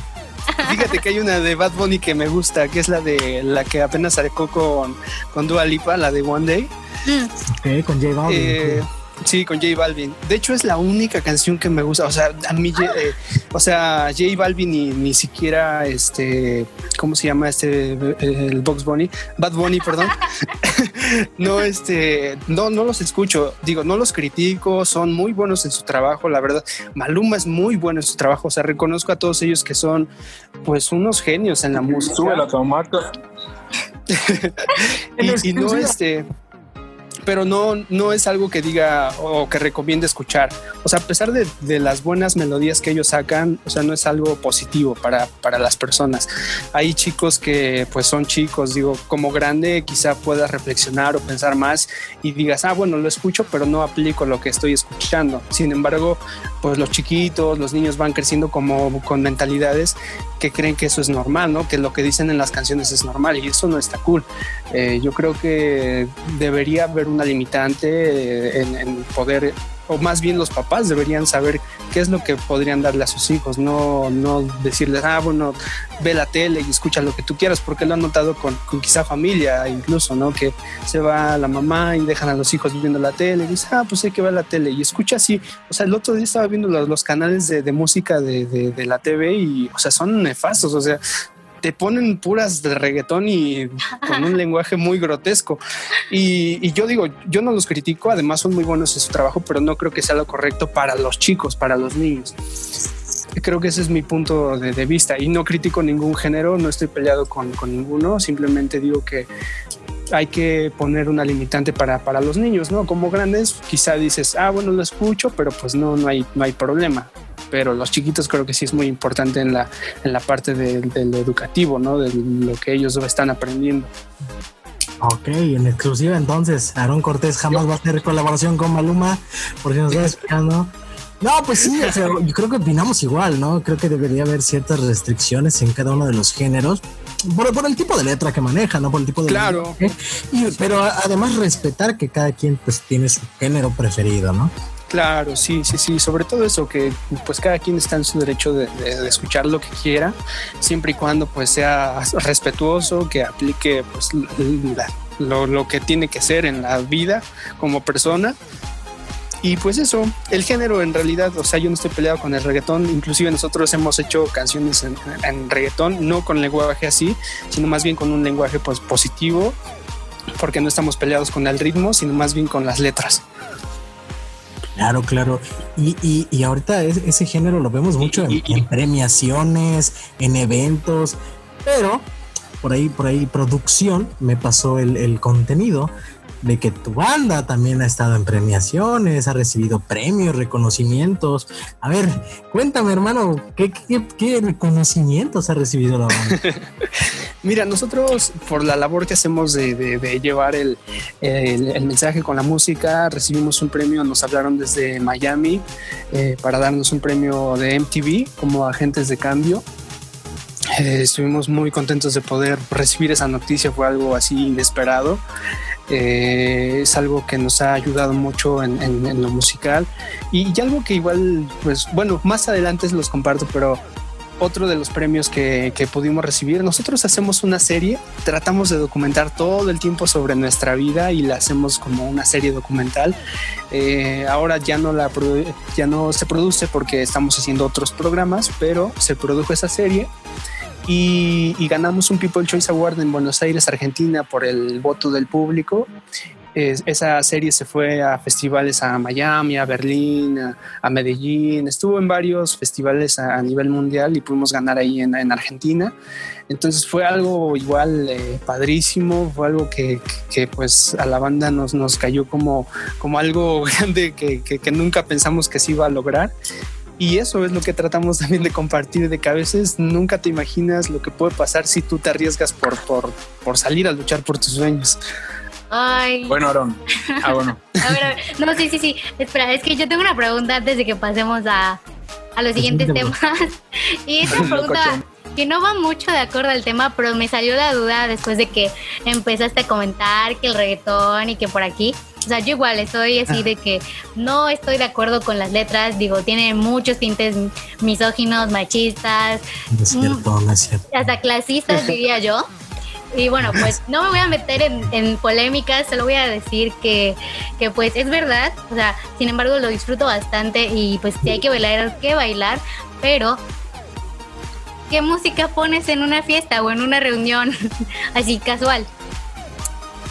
Fíjate que hay una de Bad Bunny que me gusta, que es la de la que apenas sacó con, con Dua Lipa, la de One Day.
Ok, con J Balvin.
Eh, Sí, con J Balvin. De hecho, es la única canción que me gusta. O sea, a mí, eh, o sea, J Balvin ni, ni siquiera este, ¿cómo se llama este? El Box Bunny, Bad Bunny, perdón. no, este, no, no los escucho. Digo, no los critico. Son muy buenos en su trabajo, la verdad. Maluma es muy bueno en su trabajo. O sea, reconozco a todos ellos que son, pues, unos genios en la música.
Sube la tomata.
y, y no, este pero no, no es algo que diga o que recomiende escuchar. O sea, a pesar de, de, las buenas melodías que ellos sacan, o sea, no es algo positivo para, para las personas. Hay chicos que pues son chicos, digo, como grande quizá puedas reflexionar o pensar más y digas, ah, bueno, lo escucho, pero no aplico lo que estoy escuchando. Sin embargo, pues los chiquitos, los niños van creciendo como con mentalidades que creen que eso es normal, ¿no? Que lo que dicen en las canciones es normal y eso no está cool. Eh, yo creo que debería haber una limitante eh, en, en, poder, o más bien los papás deberían saber qué es lo que podrían darle a sus hijos, no, no decirles, ah, bueno, ve la tele y escucha lo que tú quieras, porque lo han notado con, quizá familia incluso, ¿no? Que se va la mamá y dejan a los hijos viendo la tele y dice, ah, pues hay que ver la tele y escucha así. O sea, el otro día estaba viendo los, los canales de, música de, de la TV y, o sea, son nefastos, o sea, te ponen puras de reggaetón y con un lenguaje muy grotesco. Y, y, yo digo, yo no los critico, además son muy buenos en su trabajo, pero no creo que sea lo correcto para los chicos, para los niños. Creo que ese es mi punto de, de vista y no critico ningún género, no estoy peleado con, con ninguno, simplemente digo que hay que poner una limitante para, para los niños, ¿no? Como grandes, quizá dices, ah, bueno, lo escucho, pero pues no, no hay, no hay problema pero los chiquitos creo que sí es muy importante en la, en la parte de, de lo educativo, ¿no? De lo que ellos están aprendiendo.
Ok, en exclusiva entonces, Aaron Cortés jamás va a hacer colaboración con Maluma, por si nos está escuchando. No, pues sí, o sea, yo creo que opinamos igual, ¿no? Creo que debería haber ciertas restricciones en cada uno de los géneros. Por, por el tipo de letra que maneja, ¿no? Por el tipo de
claro.
Letra, y, pero además respetar que cada quien pues tiene su género preferido, ¿no?
Claro, sí, sí, sí, sobre todo eso, que pues cada quien está en su derecho de, de, de, escuchar lo que quiera, siempre y cuando pues sea respetuoso, que aplique pues la, lo, lo, que tiene que ser en la vida como persona. Y pues eso, el género en realidad, o sea, yo no estoy peleado con el reggaetón, inclusive nosotros hemos hecho canciones en, en reggaetón, no con lenguaje así, sino más bien con un lenguaje pues positivo, porque no estamos peleados con el ritmo, sino más bien con las letras.
Claro, claro. Y, y, y ahorita es, ese género lo vemos mucho en, en, premiaciones, en eventos, pero por ahí, por ahí, producción me pasó el, el contenido de que tu banda también ha estado en premiaciones, ha recibido premios, reconocimientos. A ver, cuéntame, hermano, ¿qué, qué, qué reconocimientos ha recibido la banda?
Mira, nosotros por la labor que hacemos de, de, de llevar el, el, mensaje con la música, recibimos un premio, nos hablaron desde Miami eh, para darnos un premio de MTV como agentes de cambio. Eh, estuvimos muy contentos de poder recibir esa noticia, fue algo así inesperado. Eh, es algo que nos ha ayudado mucho en, lo musical y, y algo que igual, pues bueno, más adelante los comparto, pero otro de los premios que, pudimos recibir. Nosotros hacemos una serie, tratamos de documentar todo el tiempo sobre nuestra vida y la hacemos como una serie documental. Eh, ahora ya no, la, ya no se produce porque estamos haciendo otros programas, pero se produjo esa serie y, y ganamos un People Choice Award en Buenos Aires, Argentina, por el voto del público esa serie se fue a festivales a Miami, a Berlín, a, Medellín, estuvo en varios festivales a, nivel mundial y pudimos ganar ahí en, Argentina. Entonces fue algo igual eh, padrísimo, fue algo que, pues a la banda nos, nos cayó como, como algo grande que, que, nunca pensamos que se iba a lograr. Y eso es lo que tratamos también de compartir, de que a veces nunca te imaginas lo que puede pasar si tú te arriesgas por, por, por salir a luchar por tus sueños.
Ay.
Bueno, Aaron. Ah, bueno.
a, ver, a ver, no, sí, sí, sí. Espera, es que yo tengo una pregunta antes de que pasemos a, a los siguientes temas. y esa pregunta que no va mucho de acuerdo al tema, pero me salió la duda después de que empezaste a comentar que el reggaetón y que por aquí. O sea, yo igual estoy así de que no estoy de acuerdo con las letras. Digo, tiene muchos tintes misóginos, machistas.
No es cierto, no es cierto.
Hasta clasistas, diría yo. Y bueno, pues no me voy a meter en, en polémicas, solo voy a decir que, que, pues es verdad, o sea, sin embargo lo disfruto bastante y pues si hay que bailar, hay que bailar, pero ¿qué música pones en una fiesta o en una reunión así casual?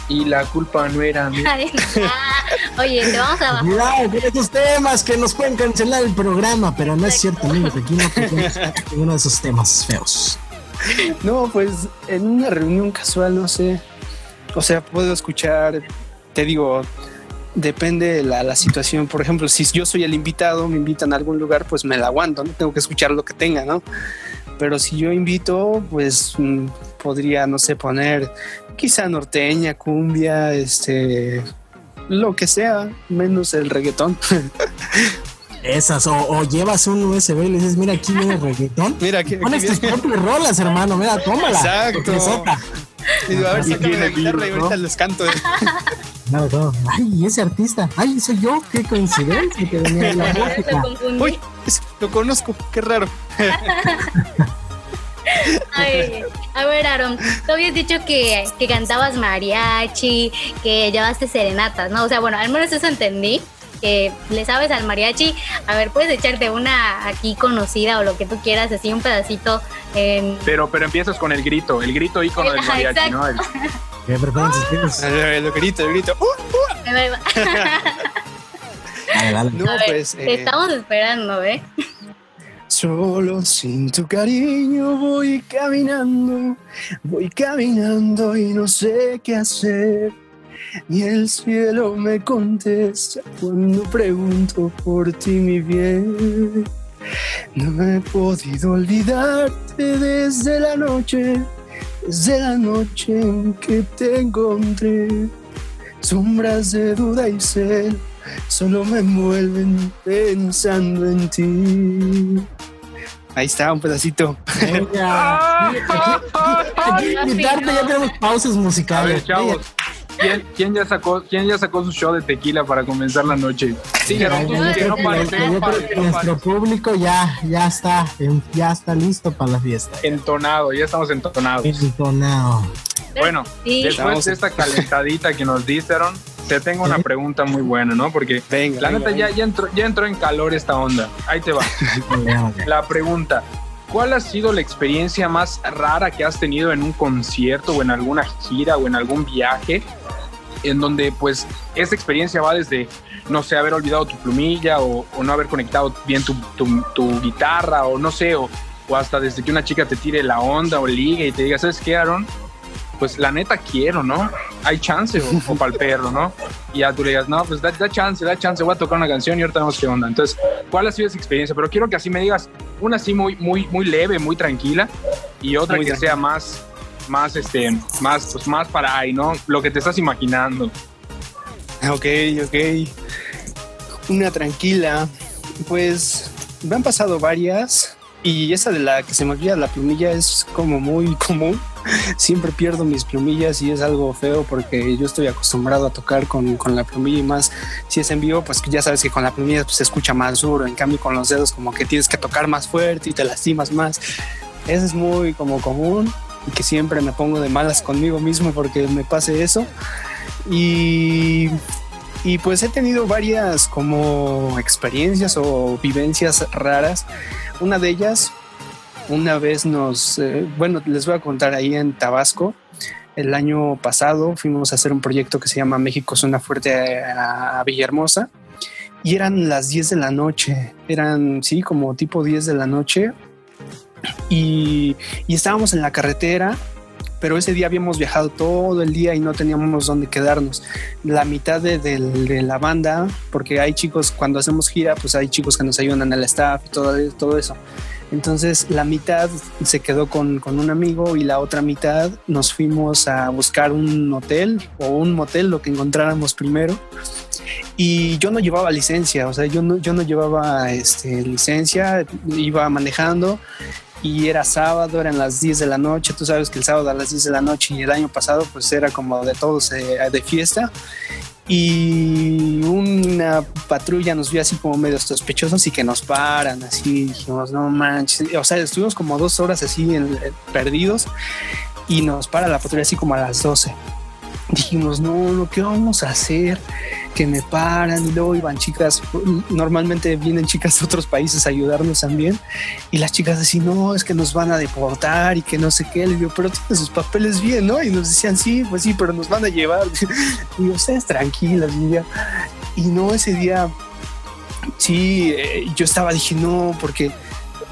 Y la culpa no era mía.
Oye, te vamos a bajar.
Cuidado con estos temas que nos pueden cancelar el programa, pero no es cierto, amigos. Aquí no tenemos ninguno de esos temas feos.
No, pues en una reunión casual, no sé. O sea, puedo escuchar, te digo, depende de la, situación. Por ejemplo, si yo soy el invitado, me invitan a algún lugar, pues me la aguanto, no tengo que escuchar lo que tenga, ¿no? Pero si yo invito, pues mm, podría, no sé, poner quizá norteña, cumbia, este, lo que sea, menos el reggaetón.
Esas, o, llevas un USB y le dices, mira, aquí viene el reggaetón.
Mira, aquí,
Pones tus propias rolas, hermano, mira, tómala.
Exacto. Y digo, a ver, sácame la guitarra y ahorita les canto.
No, no. Ay, ese artista. Ay, soy yo. Qué coincidencia que venía de la música.
Uy, lo conozco. Qué raro.
Ay, a ver, Aaron, tú habías dicho que, que cantabas mariachi, que llevaste serenatas, ¿no? O sea, bueno, al menos eso entendí que le sabes al mariachi, a ver, puedes echarte una aquí conocida o lo que tú quieras, así un pedacito. En...
Pero, pero empiezas con el grito, el grito ícono del mariachi, ¿no? El...
¿Qué
preferencias El, grito, el grito. Uh, uh.
No, pues, te eh, estamos esperando, ¿eh?
Solo sin tu cariño voy caminando, voy caminando y no sé qué hacer ni el cielo me contesta cuando pregunto por ti, mi bien. No he podido olvidarte desde la noche, desde la noche en que te encontré. Sombras de duda y cel solo me envuelven pensando en ti. Ahí está, un pedacito.
Venga. Aquí, ya tenemos pausas musicales.
chavos. ¿Quién, ya sacó, ¿Quién ya sacó su show de tequila para comenzar la noche?
Sí, nuestro público ya, ya está, ya está listo para la fiesta.
Entonado, ya estamos entonados.
Entonado.
Bueno, después de esta calentadita que nos dieron, te tengo una pregunta muy buena, ¿no? Porque la neta ya, ya, entró, ya entró en calor esta onda. Ahí te va. la pregunta, ¿Cuál ha sido la experiencia más rara que has tenido en un concierto o en alguna gira o en algún viaje? En donde pues esta experiencia va desde, no sé, haber olvidado tu plumilla o, no haber conectado bien tu, guitarra o no sé, o, o, hasta desde que una chica te tire la onda o ligue y te diga, ¿sabes qué, Aaron? Pues la neta quiero, ¿no? Hay chance o, para el perro, ¿no? Y ya tú le digas, no, pues da, chance, da chance, voy a tocar una canción y ahorita vemos qué onda. Entonces, ¿cuál ha sido esa experiencia? Pero quiero que así me digas una así muy, muy, muy leve, muy tranquila y otra que sea más, más, este, más, pues más para ahí, ¿no? Lo que te estás imaginando.
Ok, ok. Una tranquila. Pues me han pasado varias y esa de la que se me olvida la plumilla es como muy común siempre pierdo mis plumillas y es algo feo porque yo estoy acostumbrado a tocar con, con la plumilla y más si es en vivo, pues ya sabes que con la plumilla pues, se escucha más duro, en cambio con los dedos como que tienes que tocar más fuerte y te lastimas más. Eso es muy como común y que siempre me pongo de malas conmigo mismo porque me pase eso. Y, y pues he tenido varias como experiencias o vivencias raras. Una de ellas una vez nos, eh, bueno, les voy a contar ahí en Tabasco, el año pasado fuimos a hacer un proyecto que se llama México Zona Fuerte a Villahermosa. Y eran las 10 de la noche, eran, sí, como tipo 10 de la noche. Y, y estábamos en la carretera pero ese día habíamos viajado todo el día y no teníamos dónde quedarnos. La mitad de, la banda, porque hay chicos, cuando hacemos gira, pues hay chicos que nos ayudan en el staff todo, todo eso. Entonces la mitad se quedó con, con, un amigo y la otra mitad nos fuimos a buscar un hotel o un motel, lo que encontráramos primero. Y yo no llevaba licencia, o sea, yo no, yo no llevaba este, licencia, iba manejando y era sábado, eran las 10 de la noche, tú sabes que el sábado a las 10 de la noche y el año pasado pues era como de todos de fiesta y una patrulla nos vio así como medio sospechosos y que nos paran, así dijimos, no manches, o sea, estuvimos como dos horas así en, perdidos y nos para la patrulla así como a las 12. Dijimos, no, lo que vamos a hacer, que me paran y luego iban chicas, normalmente vienen chicas de otros países a ayudarnos también y las chicas decían, no, es que nos van a deportar y que no sé qué, le digo, pero tienen sus papeles bien, ¿no? Y nos decían, sí, pues sí, pero nos van a llevar. Y ustedes tranquilas, y, y no, ese día, sí, eh, yo estaba, dije, no, porque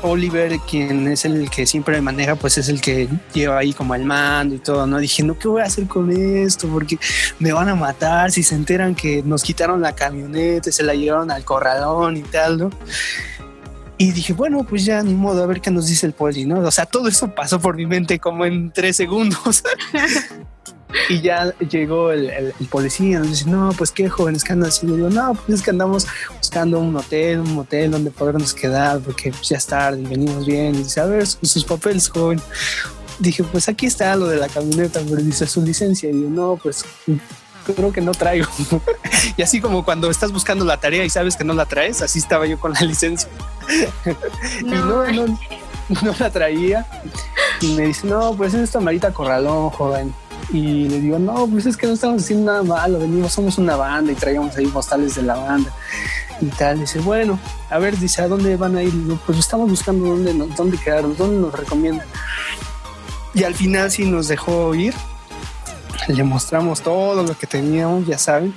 Oliver, quien es el que siempre maneja, pues es el que lleva ahí como el mando y todo, ¿no? Dije, no, ¿qué voy a hacer con esto? Porque me van a matar si se enteran que nos quitaron la camioneta, se la llevaron al corralón y tal, ¿no? Y dije, bueno, pues ya ni modo, a ver qué nos dice el poli, ¿no? O sea, todo eso pasó por mi mente como en tres segundos. Y ya llegó el, policía, nos dice, no, pues qué jóvenes que andan así. Le digo, no, pues es que andamos buscando un hotel, un motel donde podernos quedar, porque pues, ya es tarde y venimos bien. Y dice, a ver, sus, papeles, joven. Dije, pues aquí está lo de la camioneta, pero dice su licencia. Y digo, no, pues creo que no traigo. y así como cuando estás buscando la tarea y sabes que no la traes, así estaba yo con la licencia. y no, no, no la traía. Y me dice, no, pues es esta Marita Corralón, joven y le digo, no, pues es que no estamos haciendo nada malo, venimos, somos una banda y traíamos ahí postales de la banda y tal. Dice, bueno, a ver, dice, ¿a dónde van a ir? pues estamos buscando dónde, dónde quedarnos, dónde nos recomiendan. Y al final sí nos dejó ir, le mostramos todo lo que teníamos, ya saben,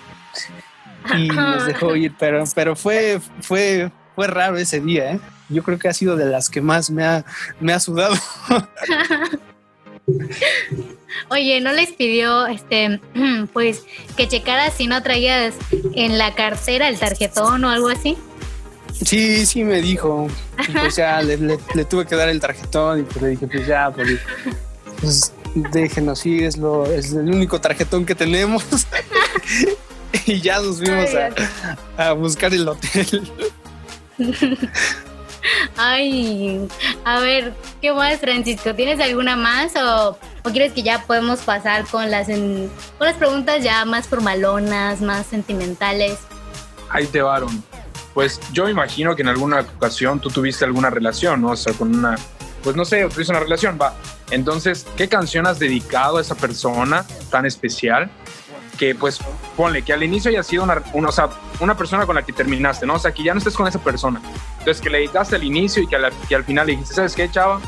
y nos dejó ir, pero, pero fue, fue, fue raro ese día, ¿eh? Yo creo que ha sido de las que más me ha, me ha sudado.
Oye, ¿no les pidió, este, pues, que checaras si no traías en la cartera el tarjetón o algo así?
Sí, sí me dijo. Pues ya le, tuve que dar el tarjetón y pues le dije, pues ya, pues, pues déjenos ir, es, lo, es el único tarjetón que tenemos. y ya nos fuimos a, a buscar el hotel.
Ay, a ver, ¿qué más, Francisco? ¿Tienes alguna más o, quieres que ya podemos pasar con las, con las preguntas ya más formalonas, más sentimentales?
Ahí te varon. Pues yo imagino que en alguna ocasión tú tuviste alguna relación, ¿no? O sea, con una, pues no sé, tuviste una relación, va. Entonces, ¿qué canción has dedicado a esa persona tan especial? que pues ponle que al inicio haya sido una, una, o sea, una persona con la que terminaste, ¿no? O sea, que ya no estés con esa persona. Entonces, que le dedicaste al inicio y que, al final le dijiste, ¿sabes qué, chava?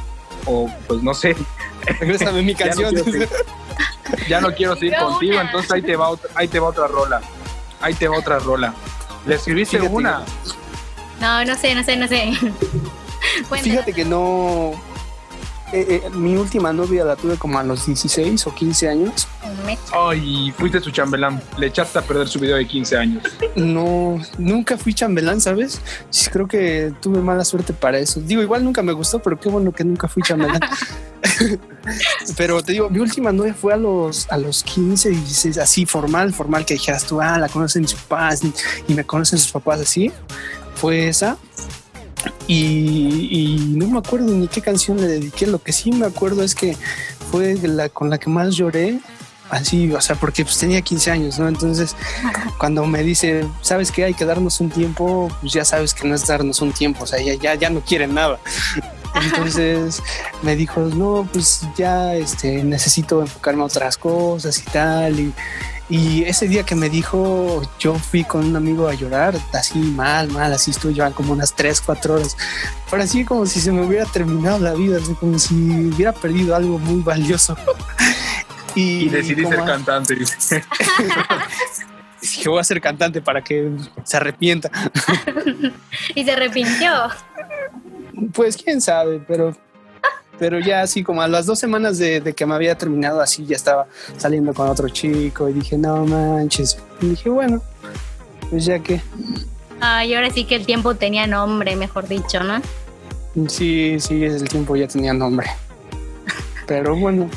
O pues no sé.
Regrésame mi canción.
Ya no quiero seguir, contigo, entonces ahí te, va otra, ahí te va otra rola. Ahí te va otra rola. ¿Le escribiste una?
No, no sé, no sé, no sé.
Fíjate que no, eh, eh, mi última novia la tuve como a los 16 o 15 años.
Ay, fuiste su chambelán. Le echaste a perder su video de 15 años.
No, nunca fui chambelán, ¿sabes? Creo que tuve mala suerte para eso. Digo, igual nunca me gustó, pero qué bueno que nunca fui chambelán. pero te digo, mi última novia fue a los, a los 15, 16, así formal, formal, que dijeras tú, ah, la conocen sus papás y me conocen sus papás así. Fue esa. Y, no me acuerdo ni qué canción le dediqué. Lo que sí me acuerdo es que fue la con la que más lloré. Así, o sea, porque pues tenía 15 años, ¿no? Entonces, cuando me dice, ¿sabes qué? Hay que darnos un tiempo, pues ya sabes que no es darnos un tiempo, o sea, ya, ya, ya no quieren nada. Entonces me dijo, no, pues ya este, necesito enfocarme a otras cosas y tal. Y, Y ese día que me dijo, yo fui con un amigo a llorar, así mal, mal, así estuve llorando como unas 3, 4 horas. Pero así como si se me hubiera terminado la vida, así como si hubiera perdido algo muy valioso.
y, y decidí ser cantante.
Dije, voy a ser cantante para que se arrepienta.
y se arrepintió.
Pues quién sabe, pero pero ya así como a las dos semanas de, que me había terminado así ya estaba saliendo con otro chico y dije no manches y dije bueno pues ya que
ay ahora sí que el tiempo tenía nombre mejor dicho no
sí sí el tiempo ya tenía nombre. Pero bueno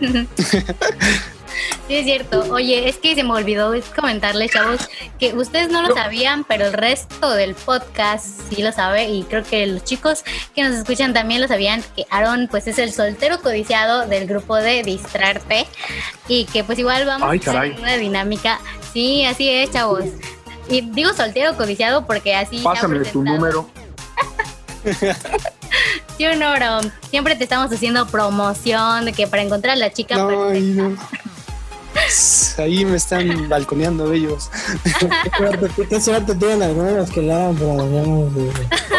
Sí, es cierto. Oye, es que se me olvidó comentarles, chavos, que ustedes no lo sabían, pero el resto del podcast sí lo sabe y creo que los chicos que nos escuchan también lo sabían, que Aaron pues es el soltero codiciado del grupo de Distrarte y que pues igual vamos a hacer una dinámica. Sí, así es, chavos. Y digo soltero codiciado porque así...
Pásame tu número.
Sí, no, bro. Siempre te estamos haciendo promoción de que para encontrar a la chica perfecta.
Ahí me están balconeando ellos.
¿Qué suerte tienen algunos que la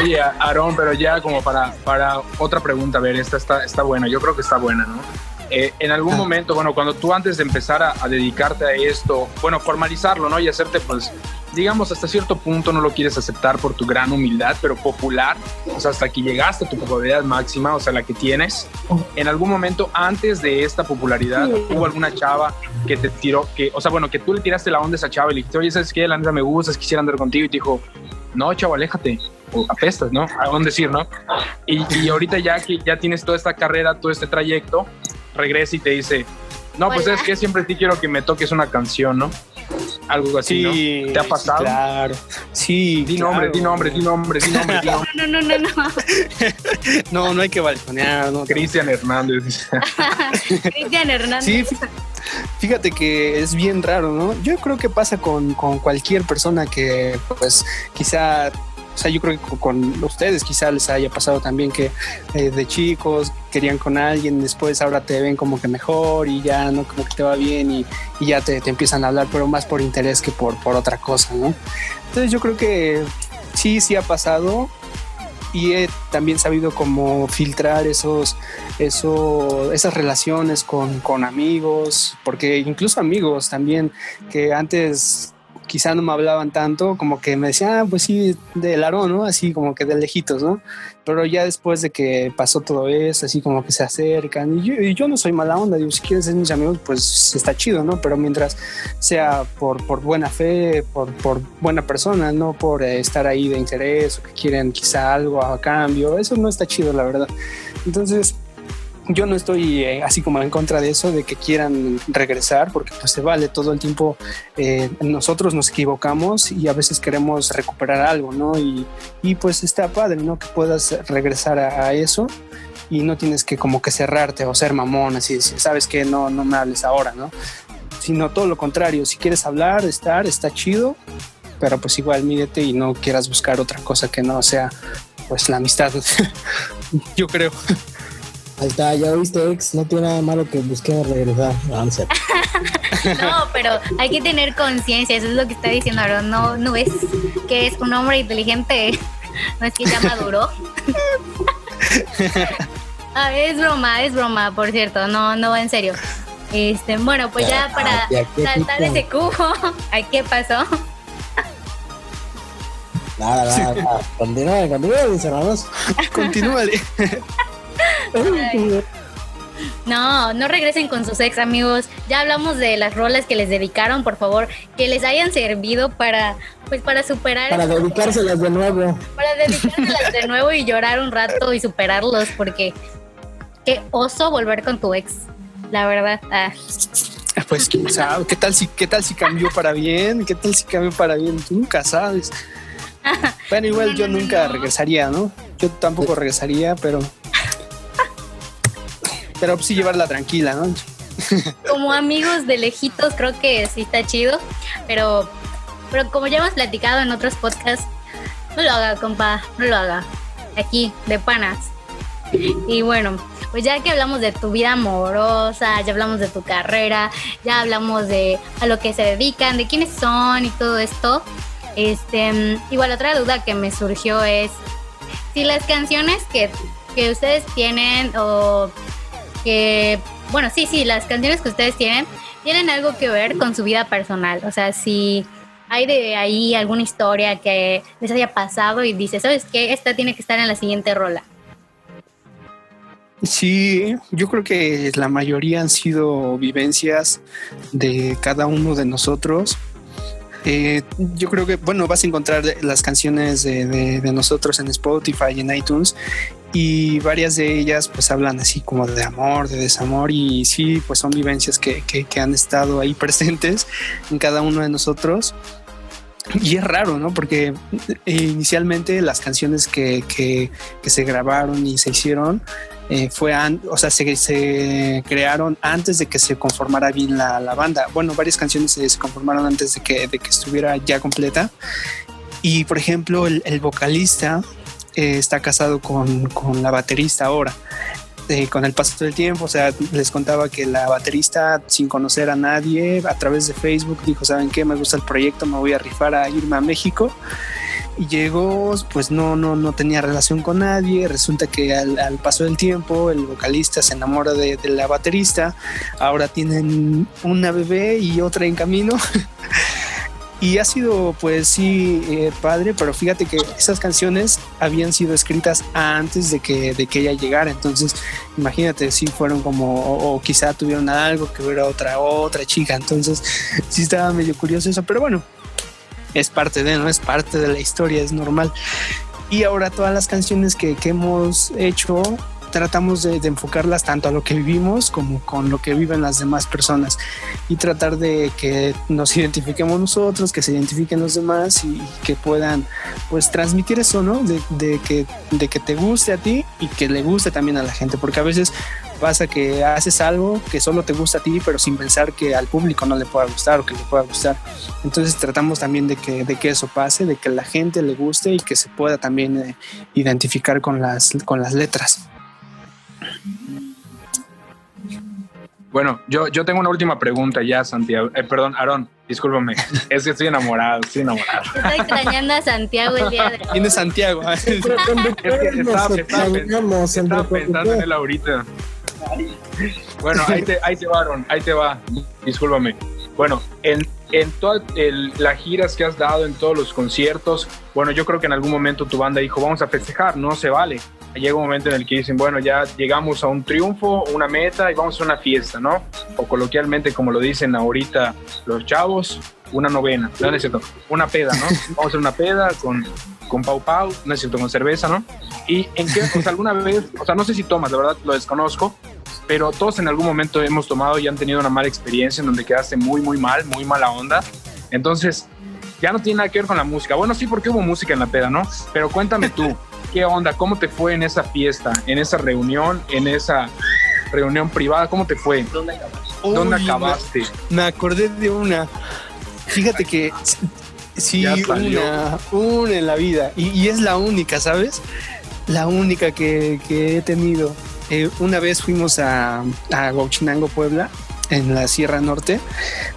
Oye, Aarón, pero ya como para, para otra pregunta, a ver, esta está, está buena, yo creo que está buena, ¿no? Eh, en algún ah. momento, bueno, cuando tú antes de empezar a, a, dedicarte a esto, bueno, formalizarlo, ¿no? Y hacerte, pues, digamos, hasta cierto punto no lo quieres aceptar por tu gran humildad, pero popular, o sea, hasta que llegaste a tu popularidad máxima, o sea, la que tienes, en algún momento antes de esta popularidad, hubo alguna chava que te tiró, que, o sea, bueno, que tú le tiraste la onda a esa chava y le dijiste, oye, ¿sabes qué? La neta me gusta, quisiera andar contigo, y te dijo, no, chavo, aléjate, o apestas, ¿no? A dónde decir, ¿no? Y, y ahorita ya que ya tienes toda esta carrera, todo este trayecto, regresa y te dice, no, pues es que siempre sí quiero que me toques una canción, ¿no? Algo así, ¿no? ¿Te ha pasado?
claro. Sí.
Di nombre, di nombre, di nombre, di nombre, di nombre.
No, no, no, no.
no, no hay que balconear. No,
Cristian Hernández.
Cristian Hernández.
Sí, fíjate que es bien raro, ¿no? Yo creo que pasa con, con cualquier persona que, pues, quizá o sea, yo creo que con ustedes quizá les haya pasado también que eh, de chicos querían con alguien, después ahora te ven como que mejor y ya no como que te va bien y, ya te, empiezan a hablar, pero más por interés que por, por otra cosa, ¿no? Entonces yo creo que sí, sí ha pasado y he también sabido cómo filtrar esos, eso, esas relaciones con, con amigos, porque incluso amigos también que antes quizá no me hablaban tanto, como que me decían, ah, pues sí, del aro, ¿no? Así como que de lejitos, ¿no? Pero ya después de que pasó todo eso, así como que se acercan, y yo, no soy mala onda, digo, si quieres ser mis amigos, pues está chido, ¿no? Pero mientras sea por, por buena fe, por, por buena persona, no por eh, estar ahí de interés o que quieren quizá algo a cambio, eso no está chido, la verdad. Entonces, yo no estoy eh, así como en contra de eso, de que quieran regresar, porque pues se vale todo el tiempo. Eh, nosotros nos equivocamos y a veces queremos recuperar algo, ¿no? Y, y pues está padre, ¿no? Que puedas regresar a, eso y no tienes que como que cerrarte o ser mamón, así decir, sabes que no, no me hables ahora, ¿no? Sino todo lo contrario, si quieres hablar, estar, está chido, pero pues igual mídete y no quieras buscar otra cosa que no sea pues la amistad, yo creo.
Ahí está, ya viste, ex, no tiene nada malo que busquemos regresar.
no, pero hay que tener conciencia, eso es lo que está diciendo ahora. No, no es que es un hombre inteligente, no es que ya maduró. ah, es broma, es broma, por cierto, no, no va en serio. Este, bueno, pues ya para saltar ese cubo, ¿qué pasó?
Nada, nada, nada. Continúa, continúa, mis
No, no regresen con sus ex amigos. Ya hablamos de las rolas que les dedicaron, por favor, que les hayan servido para, pues, para superar.
Para dedicárselas de nuevo.
Para dedicárselas de nuevo y llorar un rato y superarlos, porque qué oso volver con tu ex, la verdad. Ah.
Pues quién sabe, qué tal si, qué tal si cambió para bien, qué tal si cambió para bien, tú nunca sabes. Bueno, igual yo nunca regresaría, ¿no? Yo tampoco regresaría, pero pero sí llevarla tranquila, ¿no?
Como amigos de lejitos creo que sí está chido, pero, pero como ya hemos platicado en otros podcasts, no lo haga, compa, no lo haga. Aquí, de panas. Y bueno, pues ya que hablamos de tu vida amorosa, ya hablamos de tu carrera, ya hablamos de a lo que se dedican, de quiénes son y todo esto, este, igual otra duda que me surgió es si las canciones que, que ustedes tienen o que, bueno, sí, sí, las canciones que ustedes tienen tienen algo que ver con su vida personal, o sea, si hay de ahí alguna historia que les haya pasado y dices, ¿sabes qué? Esta tiene que estar en la siguiente rola.
Sí, yo creo que la mayoría han sido vivencias de cada uno de nosotros. Eh, yo creo que, bueno, vas a encontrar las canciones de, nosotros en Spotify y en iTunes y varias de ellas pues hablan así como de amor, de desamor y sí, pues son vivencias que, que han estado ahí presentes en cada uno de nosotros. Y es raro, ¿no? Porque eh, inicialmente las canciones que, que, se grabaron y se hicieron eh, fue, o sea, se, crearon antes de que se conformara bien la, banda. Bueno, varias canciones se, conformaron antes de que, de que estuviera ya completa. Y por ejemplo, el, vocalista eh, está casado con, con la baterista ahora. Este, con el paso del tiempo, o sea, les contaba que la baterista, sin conocer a nadie, a través de Facebook, dijo, ¿saben qué? Me gusta el proyecto, me voy a rifar a irme a México. Y llegó, pues no, no, no tenía relación con nadie. Resulta que al, paso del tiempo, el vocalista se enamora de, de la baterista. Ahora tienen una bebé y otra en camino. Y ha sido, pues sí, eh, padre, pero fíjate que esas canciones habían sido escritas antes de que, de que ella llegara. Entonces, imagínate si fueron como, o, quizá tuvieron algo que hubiera otra, otra chica. Entonces, sí estaba medio curioso eso, pero bueno, es parte de, ¿no? Es parte de la historia, es normal. Y ahora todas las canciones que, que hemos hecho tratamos de, enfocarlas tanto a lo que vivimos como con lo que viven las demás personas y tratar de que nos identifiquemos nosotros, que se identifiquen los demás y que puedan pues transmitir eso, ¿no? De, que, de que te guste a ti y que le guste también a la gente, porque a veces pasa que haces algo que solo te gusta a ti, pero sin pensar que al público no le pueda gustar o que le pueda gustar. Entonces tratamos también de que, de que eso pase, de que la gente le guste y que se pueda también eh, identificar con las, con las letras.
Bueno, yo, yo tengo una última pregunta ya, Santiago. Eh, perdón, Aarón, discúlpame. Es que estoy enamorado, estoy enamorado.
Estoy extrañando a Santiago el día de hoy.
¿Quién es Santiago?
es que estaba, estaba, pensando en él ahorita. Bueno, ahí te, ahí te va, Aaron, ahí te va. Discúlpame. Bueno, en, en todas las giras que has dado, en todos los conciertos, bueno, yo creo que en algún momento tu banda dijo, vamos a festejar, no se vale llega un momento en el que dicen, bueno, ya llegamos a un triunfo, una meta y vamos a una fiesta, ¿no? O coloquialmente, como lo dicen ahorita los chavos, una novena, no, es cierto, una peda, ¿no? Vamos a hacer una peda con, con Pau Pau, no es cierto, con cerveza, ¿no? Y en qué, sea, alguna vez, o sea, no sé si tomas, la verdad lo desconozco, pero todos en algún momento hemos tomado y han tenido una mala experiencia en donde quedaste muy, muy mal, muy mala onda. Entonces, ya no tiene nada que ver con la música. Bueno, sí, porque hubo música en la peda, ¿no? Pero cuéntame tú, ¿Qué onda? ¿Cómo te fue en esa fiesta, en esa reunión, en esa reunión privada? ¿Cómo te fue? ¿Dónde acabaste? ¿Dónde acabaste?
Me, acordé de una. Fíjate que sí, una, una en la vida. Y, es la única, ¿sabes? La única que, he tenido. Eh, una vez fuimos a, a Puebla, en la Sierra Norte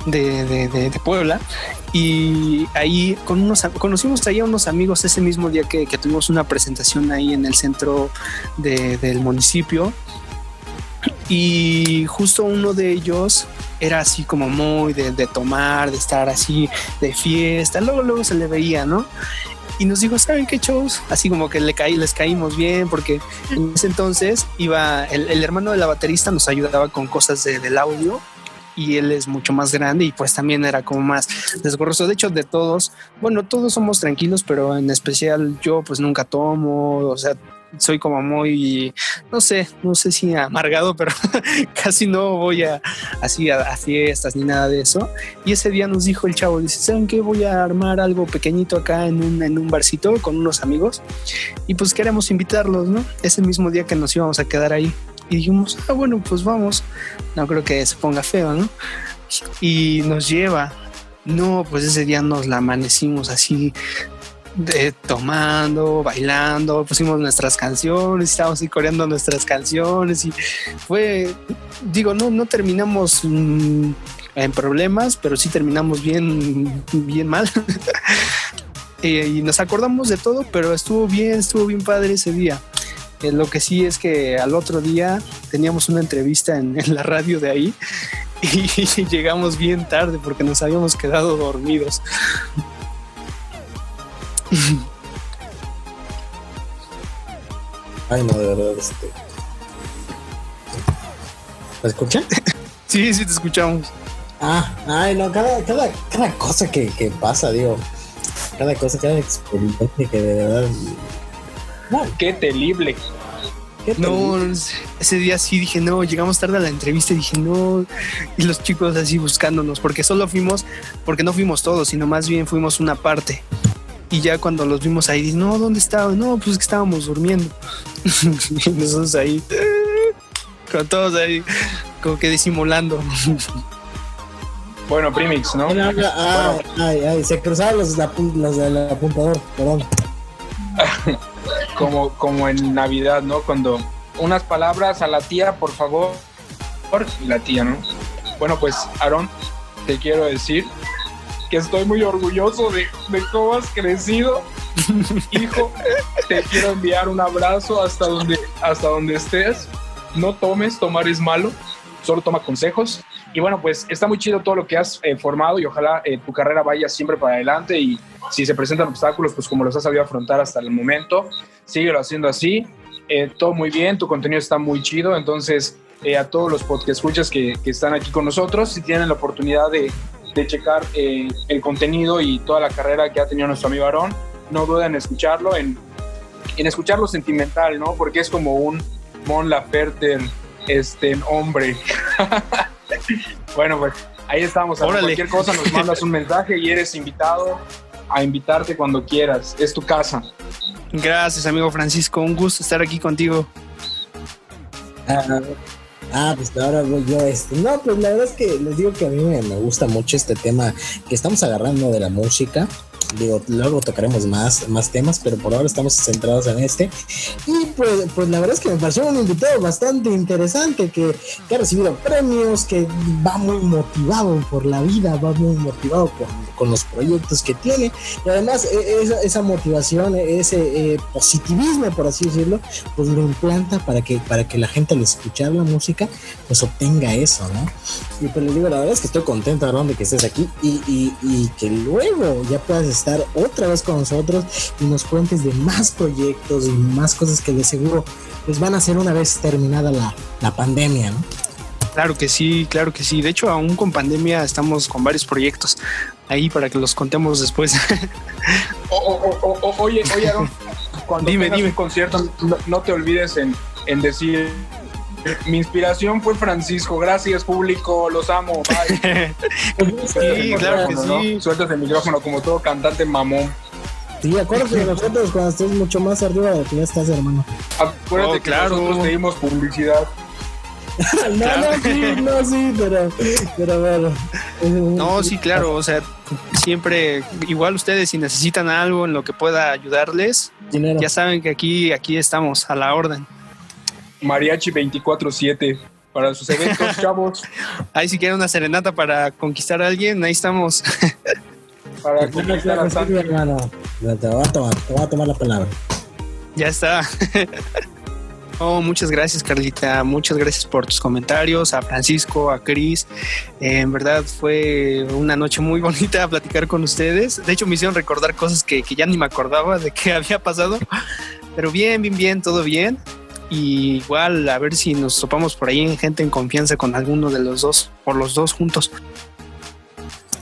de, de Puebla, y ahí con unos, conocimos ahí a unos amigos ese mismo día que, tuvimos una presentación ahí en el centro del municipio. Y justo uno de ellos era así como muy de, tomar, de estar así de fiesta. Luego, luego se le veía, ¿no? y nos dijo, ¿saben qué shows? Así como que le caí, les caímos bien, porque en ese entonces iba, el, hermano de la baterista nos ayudaba con cosas del audio y él es mucho más grande y pues también era como más desgorroso. De hecho, de todos, bueno, todos somos tranquilos, pero en especial yo pues nunca tomo, o sea, soy como muy, no sé, no sé si amargado, pero casi no voy a así a, fiestas ni nada de eso. Y ese día nos dijo el chavo, dice, ¿saben qué? Voy a armar algo pequeñito acá en un, en un barcito con unos amigos y pues queremos invitarlos, ¿no? Ese mismo día que nos íbamos a quedar ahí. Y dijimos, ah, bueno, pues vamos. No creo que se ponga feo, ¿no? Y nos lleva. No, pues ese día nos la amanecimos así de, tomando, bailando, pusimos nuestras canciones, estábamos ahí coreando nuestras canciones y fue, digo, no, no terminamos mm, en problemas, pero sí terminamos bien, bien mal. y nos acordamos de todo, pero estuvo bien, estuvo bien padre ese día. Eh, lo que sí es que al otro día teníamos una entrevista en, en la radio de ahí y llegamos bien tarde porque nos habíamos quedado dormidos.
Ay, no, de verdad, este. ¿Me escuchan?
Sí, sí, te escuchamos.
Ah, ay, no, cada, cada, cada cosa que, que pasa, digo, cada cosa, cada experiencia que de verdad.
No, qué terrible.
Qué no, ese día sí dije, no, llegamos tarde a la entrevista y dije, no, y los chicos así buscándonos, porque solo fuimos, porque no fuimos todos, sino más bien fuimos una parte. Y ya cuando los vimos ahí, no, ¿dónde estaban? No, pues es que estábamos durmiendo. y nosotros ahí, con todos ahí, como que disimulando.
Bueno, Primix, ¿no?
Ah, ay, ay, se cruzaron los, los del apuntador, perdón.
como, como en Navidad, ¿no? Cuando unas palabras a la tía, por favor, y la tía, ¿no? Bueno, pues, Aaron, te quiero decir que estoy muy orgulloso de, de cómo has crecido. Hijo, te quiero enviar un abrazo hasta donde, hasta donde estés. No tomes, tomar es malo, solo toma consejos. Y bueno, pues está muy chido todo lo que has eh, formado y ojalá eh, tu carrera vaya siempre para adelante y si se presentan obstáculos, pues como los has sabido afrontar hasta el momento, síguelo haciendo así. Eh, todo muy bien, tu contenido está muy chido, entonces a todos los podcast escuchas que, que están aquí con nosotros, si tienen la oportunidad de, de checar eh, el contenido y toda la carrera que ha tenido nuestro amigo Aarón, no duden en escucharlo, en, en escucharlo sentimental, ¿no? Porque es como un Mon Laferte, este, hombre. bueno, pues ahí estamos. Cualquier cosa nos mandas un mensaje y eres invitado a invitarte cuando quieras. Es tu casa.
Gracias, amigo Francisco. Un gusto estar aquí contigo.
Ah, Ah, pues ahora voy yo este. No, pues la verdad es que les digo que a mí me, me gusta mucho este tema que estamos agarrando de la música digo, luego tocaremos más, más temas, pero por ahora estamos centrados en este. Y pues, pues la verdad es que me pareció un invitado bastante interesante, que, que ha recibido premios, que va muy motivado por la vida, va muy motivado con, con los proyectos que tiene. Y además e, esa, esa motivación, ese eh, positivismo, por así decirlo, pues lo implanta para que, para que la gente al escuchar la música, pues obtenga eso, ¿no? Y pues le digo, la verdad es que estoy contento, Aaron, de que estés aquí y, y, y que luego ya puedas estar otra vez con nosotros y nos cuentes de más proyectos y más cosas que de seguro pues van a ser una vez terminada la, la pandemia, ¿no?
Claro que sí, claro que sí. De hecho, aún con pandemia estamos con varios proyectos ahí para que los contemos después.
oye, oye, cuando dime, dime. un concierto, no, te olvides en, en decir mi inspiración fue Francisco. Gracias, público. Los amo. Bye.
sí, claro que sí.
Sueltas el micrófono como todo cantante mamón.
Sí, acuérdate de nosotros cuando estés mucho más arriba de que ya estás, hermano.
Acuérdate oh, que nosotros te dimos publicidad.
no, no, sí, no, sí, pero, pero bueno.
No, sí, claro, o sea, siempre, igual ustedes si necesitan algo en lo que pueda ayudarles, ya saben que aquí, aquí estamos a la orden.
Mariachi 24-7 para sus eventos, chavos.
Ahí si quieren una serenata para conquistar a alguien, ahí estamos.
para conquistar a Santi. hermano. Te voy, a tomar, te voy a tomar la palabra.
Ya está. Oh, muchas gracias, Carlita. Muchas gracias por tus comentarios. A Francisco, a Cris. Eh, en verdad fue una noche muy bonita platicar con ustedes. De hecho, me hicieron recordar cosas que, que ya ni me acordaba de que había pasado. Pero bien, bien, bien, todo bien y igual a ver si nos topamos por ahí en gente en confianza con alguno de los dos, por los dos juntos.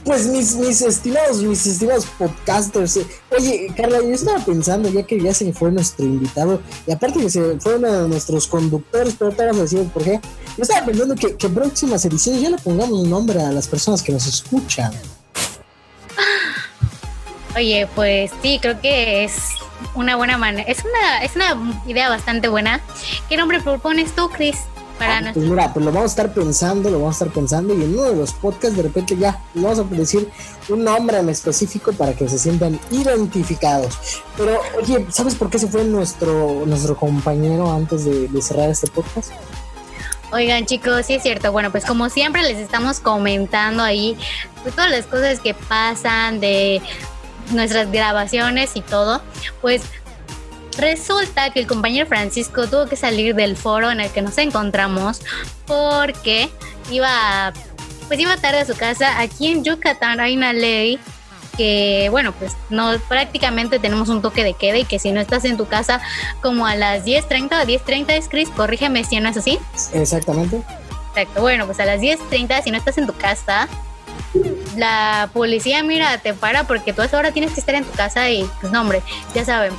Pues mis, mis estimados, mis estimados podcasters. Eh, oye, Carla, yo estaba pensando, ya que ya se fue nuestro invitado, y aparte que se fue uno de nuestros conductores, pero te vamos a decir por qué. Yo estaba pensando que, que próximas ediciones ya le pongamos un nombre a las personas que nos escuchan.
Oye, pues sí, creo que es una buena manera. Es una, es una idea bastante buena. ¿Qué nombre propones tú, Chris? Para
Ah, pues mira, pues lo vamos a estar pensando, lo vamos a estar pensando y en uno de los podcasts de repente ya vamos a decir un nombre en específico para que se sientan identificados. Pero oye, ¿sabes por qué se fue nuestro, nuestro compañero antes de, de cerrar este podcast?
Oigan chicos, sí es cierto. Bueno, pues como siempre les estamos comentando ahí pues, todas las cosas que pasan de nuestras grabaciones y todo, pues resulta que el compañero Francisco tuvo que salir del foro en el que nos encontramos porque iba, pues iba tarde a su casa. Aquí en Yucatán hay una ley que, bueno, pues no prácticamente tenemos un toque de queda y que si no estás en tu casa como a las 10.30 o 10.30 es Chris, corrígeme si no es así.
Exactamente.
Exacto. Bueno, pues a las 10.30, si no estás en tu casa, la policía, mira, te para porque tú a esa tienes que estar en tu casa y, pues no, hombre, ya saben,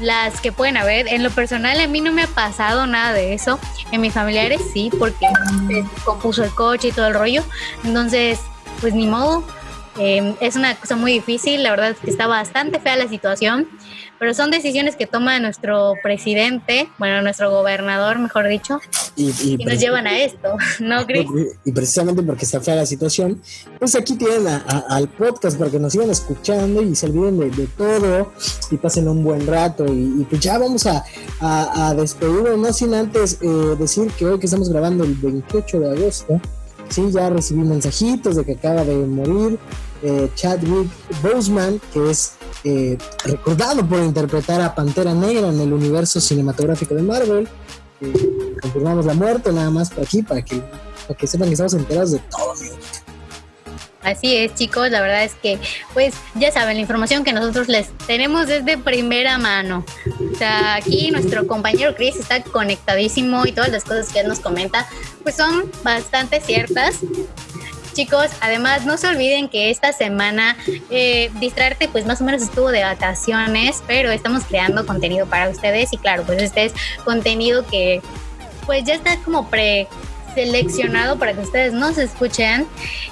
las que pueden haber. En lo personal, a mí no me ha pasado nada de eso. En mis familiares sí, porque se compuso el coche y todo el rollo. Entonces, pues ni modo. Eh, es una cosa muy difícil, la verdad es que está bastante fea la situación, pero son decisiones que toma nuestro presidente, bueno, nuestro gobernador, mejor dicho,
Y, y
y nos llevan a esto, ¿no, Chris?
Y precisamente porque está fea la situación, pues aquí tienen a- a- al podcast para que nos sigan escuchando y se olviden de, de todo y pasen un buen rato. Y, pues ya vamos a, a, a despedirnos, no sin antes eh, decir que hoy que estamos grabando el 28 de agosto, sí, ya recibí mensajitos de que acaba de morir eh, Chadwick Boseman, que es eh, recordado por interpretar a Pantera Negra en el universo cinematográfico de Marvel. Eh, confirmamos la muerte nada más por aquí para que, para que sepan que estamos enterados de todo.
Así es, chicos, la verdad es que, pues, ya saben, la información que nosotros les tenemos es de primera mano. O sea, aquí nuestro compañero Chris está conectadísimo y todas las cosas que él nos comenta, pues son bastante ciertas. Chicos, además no se olviden que esta semana eh, Distraerte pues más o menos estuvo de vacaciones, pero estamos creando contenido para ustedes y claro, pues este es contenido que pues ya está como preseleccionado para que ustedes nos escuchen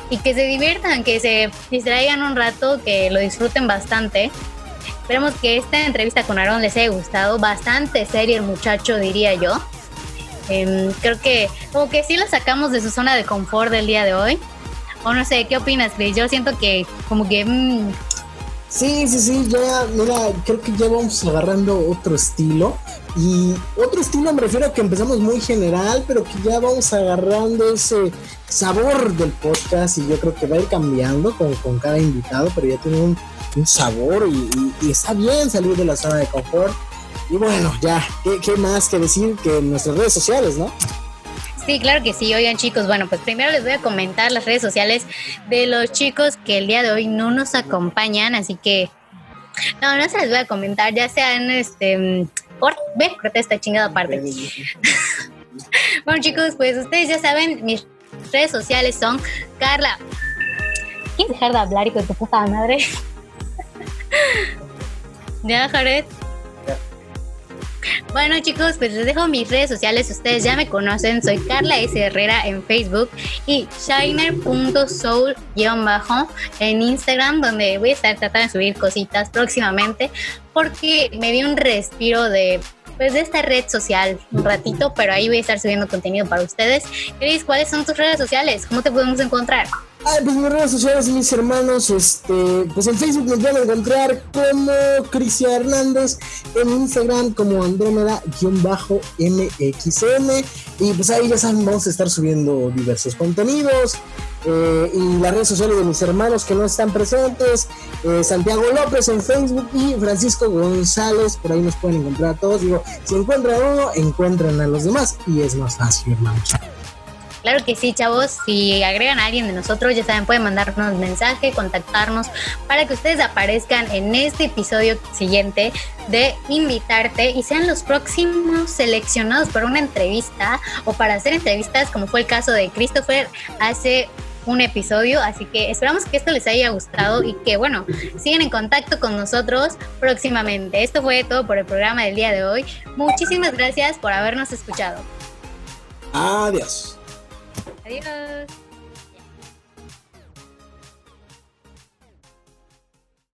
y que se diviertan, que se distraigan un rato, que lo disfruten bastante. Esperemos que esta entrevista con Aaron les haya gustado, bastante serio el muchacho diría yo. Em, creo que como que sí lo sacamos de su zona de confort del día de hoy. O no sé, ¿qué opinas? Yo siento que como que... mm,
Sí, sí, sí, ya, mira, creo que ya vamos agarrando otro estilo. Y otro estilo me refiero a que empezamos muy general, pero que ya vamos agarrando ese sabor del podcast y yo creo que va a ir cambiando con, con cada invitado, pero ya tiene un, sabor y está bien salir de la zona de confort. Y bueno, ya, ¿qué, qué más que decir que en nuestras redes sociales, no?
Sí, claro que sí. Oigan, chicos, bueno, pues primero les voy a comentar las redes sociales de los chicos que el día de hoy no nos acompañan, así que no, no se les voy a comentar, ya sean este mm, por ve, corta esta chingada parte. Bueno, chicos, pues ustedes ya saben, mis redes sociales son Carla. ¿Quieres dejar de hablar, hijo de tu puta madre? ya, Jared. Bueno chicos, pues les dejo mis redes sociales, ustedes ya me conocen, soy Carla S. Herrera en Facebook y shiner.soul bajo en Instagram, donde voy a estar tratando de subir cositas próximamente, porque me di un respiro de pues de esta red social un ratito, pero ahí voy a estar subiendo contenido para ustedes. Cris, ¿cuáles son tus redes sociales? ¿Cómo te podemos encontrar?
Ay, pues mis redes sociales, mis hermanos, este, pues en Facebook me pueden encontrar como Crisia Hernández, en Instagram como Andrómeda-MXM, y pues ahí ya saben, vamos a estar subiendo diversos contenidos, eh, y las redes sociales de mis hermanos que no están presentes, eh, Santiago López en Facebook y Francisco González, por ahí nos pueden encontrar a todos, digo, si encuentran a uno, encuentran a los demás, y es más fácil, hermanos.
Claro que sí, chavos. Si agregan a alguien de nosotros, ya saben, pueden mandarnos mensaje, contactarnos para que ustedes aparezcan en este episodio siguiente de Invitarte y sean los próximos seleccionados para una entrevista o para hacer entrevistas, como fue el caso de Christopher hace un episodio. Así que esperamos que esto les haya gustado y que, bueno, sigan en contacto con nosotros próximamente. Esto fue todo por el programa del día de hoy. Muchísimas gracias por habernos escuchado.
Adiós.
Adiós.